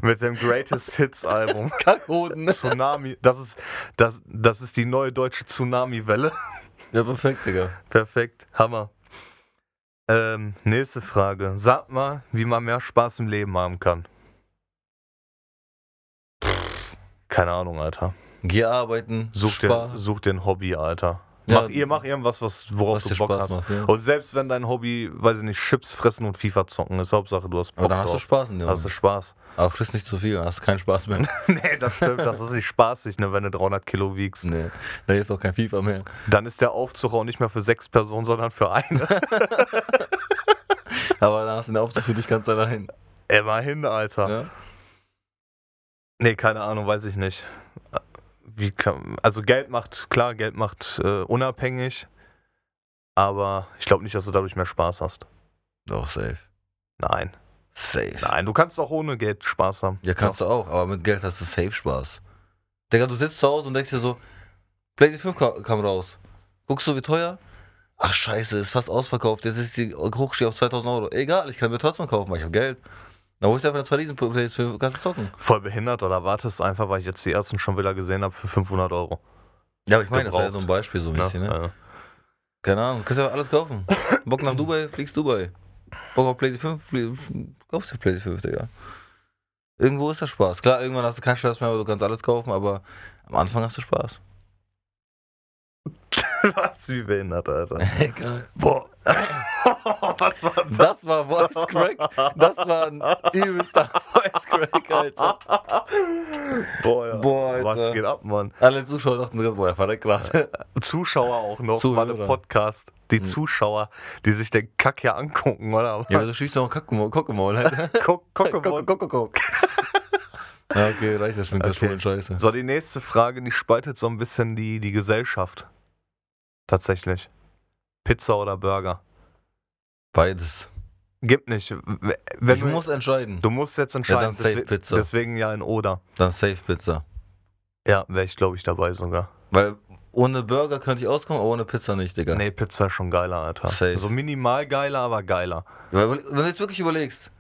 B: mit dem Greatest Hits Album.
C: Kakoden, ne?
B: Tsunami. Das ist, das, das ist die neue deutsche Tsunami-Welle.
C: Ja, perfekt, Digga.
B: Perfekt. Hammer. Ähm, nächste Frage. Sag mal, wie man mehr Spaß im Leben haben kann. Keine Ahnung, Alter.
C: Geh arbeiten,
B: Such dir,
C: spar,
B: such dir ein Hobby, Alter.
C: Ja,
B: mach, ihr, mach irgendwas, was, worauf
C: was
B: du
C: dir
B: Bock
C: Spaß
B: hast.
C: macht, ja.
B: Und selbst wenn dein Hobby, weiß ich nicht, Chips fressen und FIFA zocken ist, Hauptsache du hast Bock
C: Aber dann hast du
B: drauf.
C: Spaß in dem
B: Hast du. Spaß.
C: Aber friss nicht zu viel, dann hast du keinen Spaß mehr.
B: nee, das stimmt, das ist nicht spaßig, ne, wenn du 300 Kilo wiegst.
C: nee, da gibt's auch kein FIFA mehr.
B: Dann ist der Aufzug auch nicht mehr für sechs Personen, sondern für eine.
C: Aber dann hast du den Aufzug für dich ganz allein.
B: Immerhin, Alter.
C: Ja?
B: Nee, keine Ahnung, weiß ich nicht. Wie kann, also Geld macht, klar, Geld macht äh, unabhängig, aber ich glaube nicht, dass du dadurch mehr Spaß hast.
C: Doch, safe.
B: Nein.
C: Safe.
B: Nein, du kannst auch ohne Geld Spaß haben.
C: Ja, kannst du auch, aber mit Geld hast du safe Spaß. Digga, du sitzt zu Hause und denkst dir so, PlayStation 5 ka- kam raus. Guckst du, wie teuer? Ach scheiße, ist fast ausverkauft. Jetzt ist die hochsteht auf 2000 Euro. Egal, ich kann mir trotzdem kaufen, weil ich hab Geld. Dann holst du einfach eine 2 Riesen PlayStation 5 kannst du zocken.
B: Voll behindert oder wartest einfach, weil ich jetzt die ersten schon wieder gesehen habe für 500 Euro.
C: Ja, aber ich meine, das war ja so ein Beispiel so ein bisschen, ne?
B: Ja.
C: Keine Ahnung, kannst ja alles kaufen. Bock nach Dubai, fliegst Dubai. Bock auf PlayStation 5, flie- kaufst dir PlayStation 5, Digga. Irgendwo ist der Spaß. Klar, irgendwann hast du keinen Spaß mehr, aber du kannst alles kaufen, aber am Anfang hast du Spaß.
B: Was wie behindert, Alter.
C: Egal.
B: Boah. Was war das?
C: Das war Voice Crack. Das war ein übelster Voice Crack, Alter.
B: Boah, ja.
C: Boah, Alter.
B: Was geht ab, Mann?
C: Alle Zuschauer dachten gerade, boah, er verreckt gerade.
B: Zuschauer auch noch,
C: Zuhörer.
B: mal im Podcast. Die
C: Hm.
B: Zuschauer, die sich den Kack hier angucken, oder?
C: Ja, wieso schießt du noch Kockemaul, Alter?
B: Guck, guck.
C: Ja, okay, reicht das mit der
B: Okay.
C: schwulen Scheiße.
B: So, die nächste Frage, die spaltet so ein bisschen die, die Gesellschaft. Tatsächlich. Pizza oder Burger?
C: Beides.
B: Gibt nicht. Wenn
C: ich
B: du,
C: muss entscheiden.
B: du musst jetzt entscheiden.
C: dann safe
B: deswegen,
C: Pizza.
B: deswegen ja ein Oder.
C: Dann Safe Pizza.
B: Ja, wäre ich, glaube ich, dabei sogar.
C: Weil ohne Burger könnte ich auskommen, aber ohne Pizza nicht, Digga.
B: Nee, Pizza ist schon geiler, Alter.
C: Safe.
B: So minimal geiler, aber geiler.
C: Weil, wenn du jetzt wirklich überlegst,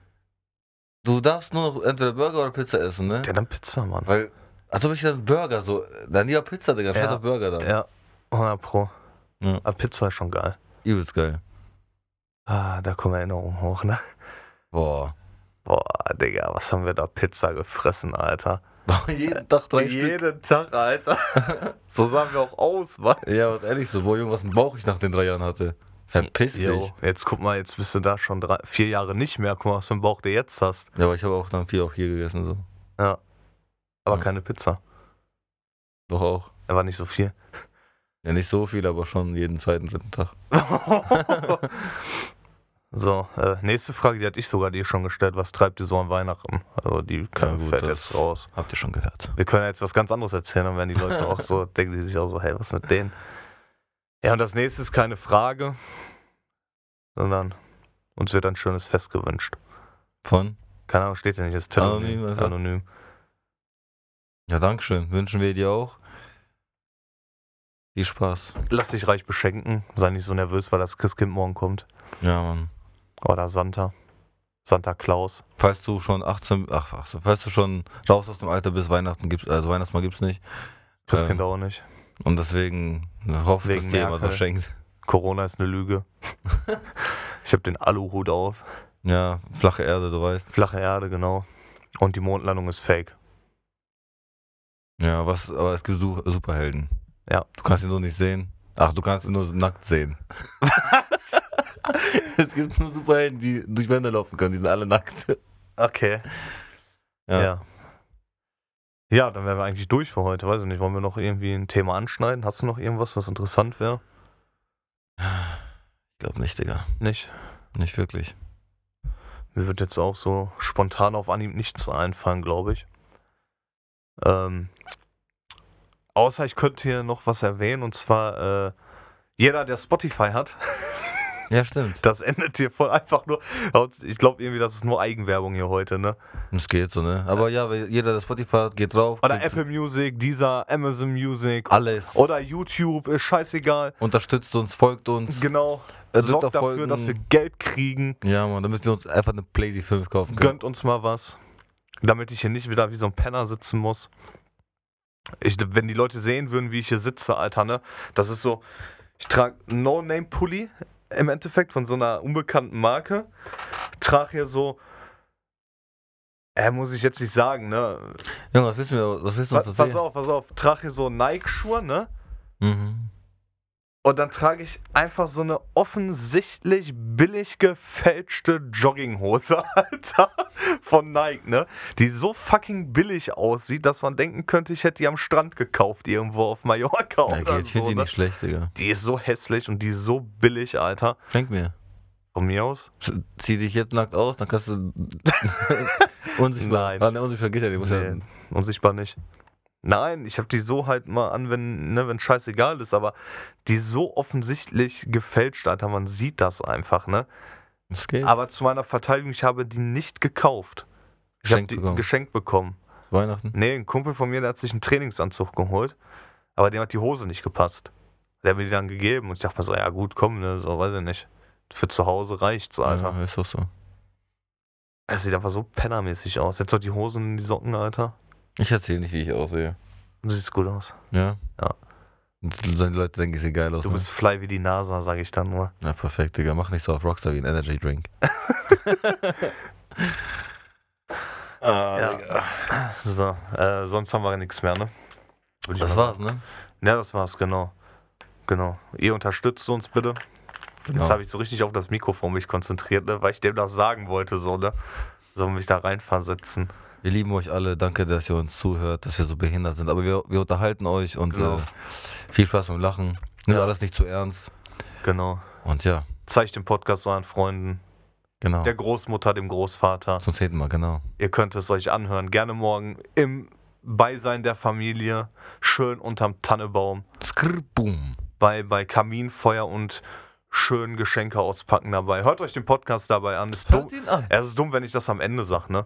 C: du darfst nur noch entweder Burger oder Pizza essen, ne?
B: Ja, dann Pizza, Mann.
C: Weil, als ob ich dann Burger so, dann lieber Pizza, Digga,
B: Ja.
C: auf Burger dann.
B: Ja, 100 Pro.
C: Ja.
B: Aber Pizza ist schon geil.
C: Übelst geil.
B: Ah, da kommen Erinnerungen hoch, ne?
C: Boah.
B: Boah, Digga, was haben wir da Pizza gefressen, Alter?
C: Jeden Tag drei Stück.
B: Jeden Tag, Alter. so sahen wir auch aus, Mann.
C: Ja, was ehrlich so, boah, Junge, was ein Bauch ich nach den drei Jahren hatte. Verpiss dich.
B: Jo, jetzt guck mal, jetzt bist du da schon drei, vier Jahre nicht mehr. Guck mal, was für einen Bauch du jetzt hast.
C: Ja, aber ich habe auch dann viel auch hier gegessen, so.
B: Ja. Aber
C: Ja.
B: keine Pizza.
C: Doch auch.
B: Er war nicht so viel.
C: Ja, nicht so viel, aber schon jeden zweiten, dritten Tag.
B: so, äh, nächste Frage, die hatte ich sogar dir schon gestellt. Was treibt ihr so an Weihnachten? Also die kann,
C: gut,
B: fällt jetzt raus.
C: Habt ihr schon gehört.
B: Wir können ja jetzt was ganz anderes erzählen, dann werden die Leute auch so, denken die sich auch so, hey, was mit denen? Ja, und das nächste ist keine Frage, sondern uns wird ein schönes Fest gewünscht.
C: Von?
B: Keine Ahnung, steht ja nicht, ist.
C: Anonym.
B: Anonym.
C: Ja, Dankeschön. Wünschen wir dir auch. Viel Spaß.
B: Lass dich reich beschenken. Sei nicht so nervös, weil das Christkind morgen kommt.
C: Ja, Mann.
B: Oder Santa. Santa Claus.
C: Falls du schon 18, ach, ach so, falls du schon raus aus dem Alter bist, Weihnachten gibt's, also Weihnachtsmal gibt's nicht.
B: Christkind
C: Ähm,
B: auch nicht.
C: Und deswegen hoffe ich, dass dir jemand was schenkt.
B: Corona ist eine Lüge. ich habe den Aluhut auf.
C: Ja, flache Erde, du weißt.
B: Flache Erde, genau. Und die Mondlandung ist fake.
C: Ja, was, aber es gibt Su Superhelden.
B: Ja.
C: Du kannst ihn nur nicht sehen. Ach, du kannst ihn nur nackt sehen. Was? es gibt nur Superhelden, die durch Wände laufen können. Die sind alle nackt.
B: Okay.
C: Ja.
B: Ja. Ja, dann wären wir eigentlich durch für heute. Weiß ich nicht, wollen wir noch irgendwie ein Thema anschneiden? Hast du noch irgendwas, was interessant wäre?
C: Ich glaube nicht, Digga.
B: Nicht?
C: Nicht wirklich.
B: Mir wird jetzt auch so spontan auf Anhieb nichts einfallen, glaube ich. Ähm, außer ich könnte hier noch was erwähnen und zwar äh, jeder, der Spotify hat,
C: Ja, stimmt.
B: das endet hier voll einfach nur. Ich glaube irgendwie, das ist nur Eigenwerbung hier heute, ne?
C: Es geht so, ne? Aber ja, jeder, der Spotify hat, geht drauf.
B: Oder Apple Music, dieser Amazon Music
C: Alles.
B: oder YouTube, ist scheißegal.
C: Unterstützt uns, folgt uns.
B: Genau.
C: Drückt
B: Sorgt dafür,
C: Folgen.
B: dass wir Geld kriegen.
C: Ja, Mann, damit wir uns einfach eine PlayStation 5 kaufen können.
B: Gönnt uns mal was. Damit ich hier nicht wieder wie so ein Penner sitzen muss. Ich, wenn die Leute sehen würden, wie ich hier sitze, Alter, ne? Das ist so. Ich trage No-Name-Pulli im Endeffekt von so einer unbekannten Marke. Trage hier so. Äh, muss ich jetzt nicht sagen, ne?
C: Junge, was willst du, mir, was
B: Pass,
C: erzählen?
B: pass auf, pass auf. Trage hier so Nike-Schuhe, ne?
C: Mhm.
B: Und dann trage ich einfach so eine offensichtlich billig gefälschte Jogginghose, Alter, von Nike, ne? Die so fucking billig aussieht, dass man denken könnte, ich hätte die am Strand gekauft, irgendwo auf Mallorca
C: Ja,
B: oder
C: geht, ich finde
B: so.
C: die
B: Ne?
C: nicht schlecht, Digga.
B: Die ist so hässlich und die ist so billig, Alter.
C: Schenk mir.
B: Von mir aus?
C: Zieh dich jetzt nackt aus, dann kannst du. unsichtbar.
B: Nein.
C: Ah, ne, unsichtbar geht ja nicht. Muss ja
B: Nee, unsichtbar nicht. Nein, ich habe die so halt mal an, wenn, ne, wenn scheißegal ist, aber die so offensichtlich gefälscht, Alter, man sieht das einfach, ne?
C: es geht.
B: Aber zu meiner Verteidigung, ich habe die nicht gekauft. Ich habe
C: Geschenkt
B: die
C: bekommen.
B: geschenkt bekommen.
C: Weihnachten.
B: Nee, ein Kumpel von mir, der hat sich einen Trainingsanzug geholt, aber dem hat die Hose nicht gepasst. Der hat mir die dann gegeben und ich dachte mir so, ja gut, komm, ne, so weiß ich nicht. Für zu Hause reicht's, Alter.
C: Ja, ist doch so.
B: Es sieht einfach so pennermäßig aus. Jetzt doch die Hosen in die Socken, Alter.
C: Ich erzähle nicht, wie ich aussehe.
B: Sieht gut aus.
C: Ja?
B: Ja.
C: Die Leute denken, ich sehe geil aus.
B: Du
C: ne?
B: bist fly wie die NASA, sag ich dann nur.
C: Ja, perfekt, Digga. Mach nicht so auf Rockstar wie ein Energy Drink. ah,
B: Ja.
C: Digga.
B: So, äh, sonst haben wir nichts mehr, ne?
C: Das war's, ne?
B: Ja, das war's, genau. Genau. Ihr unterstützt uns bitte.
C: Genau.
B: Jetzt habe ich so richtig auf das Mikrofon mich konzentriert, ne? weil ich dem das sagen wollte, so, ne? Soll mich da reinversetzen.
C: Wir lieben euch alle. Danke, dass ihr uns zuhört, dass wir so behindert sind. Aber wir, wir unterhalten euch und
B: Genau.
C: äh, viel Spaß beim Lachen. Nimmt
B: Ja.
C: alles nicht zu ernst.
B: Genau.
C: Und ja,
B: Zeigt den Podcast euren Freunden,
C: genau.
B: der Großmutter, dem Großvater.
C: Zum zehnten Mal, genau.
B: Ihr könnt es euch anhören. Gerne morgen im Beisein der Familie, schön unterm Tannebaum,
C: Skrr, boom.
B: bei, bei Kaminfeuer und schön Geschenke auspacken dabei. Hört euch den Podcast dabei an. Ist dumm.
C: ihn an.
B: Es ist dumm, wenn ich das am Ende sage, ne?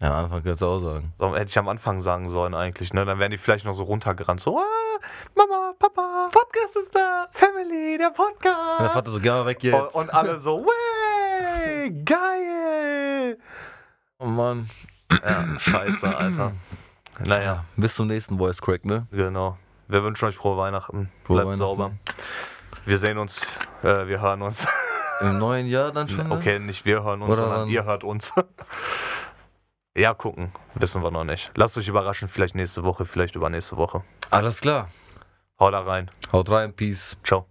C: Ja, am Anfang kannst du auch sagen.
B: So, hätte ich am Anfang sagen sollen eigentlich, ne? Dann wären die vielleicht noch so runtergerannt. So, ah, Mama, Papa,
C: Podcast ist da.
B: Family, der Podcast.
C: Und der Vater so, geh mal weg
B: und,
C: jetzt.
B: und alle so, way, geil.
C: oh Mann.
B: Ja, scheiße, Alter. Naja,
C: Bis zum nächsten Voice Crack, ne?
B: genau. Wir wünschen euch frohe Weihnachten.
C: Frohe
B: Bleibt
C: Weihnachten.
B: sauber. Wir sehen uns, äh, wir hören uns.
C: Im neuen Jahr dann schon? ne?
B: Okay, nicht wir hören uns,
C: Oder
B: sondern
C: wann?
B: ihr hört uns. Ja, gucken. Wissen wir noch nicht. Lasst euch überraschen, vielleicht nächste Woche, vielleicht übernächste Woche.
C: Alles klar.
B: Hau da rein.
C: Haut rein, Peace.
B: Ciao.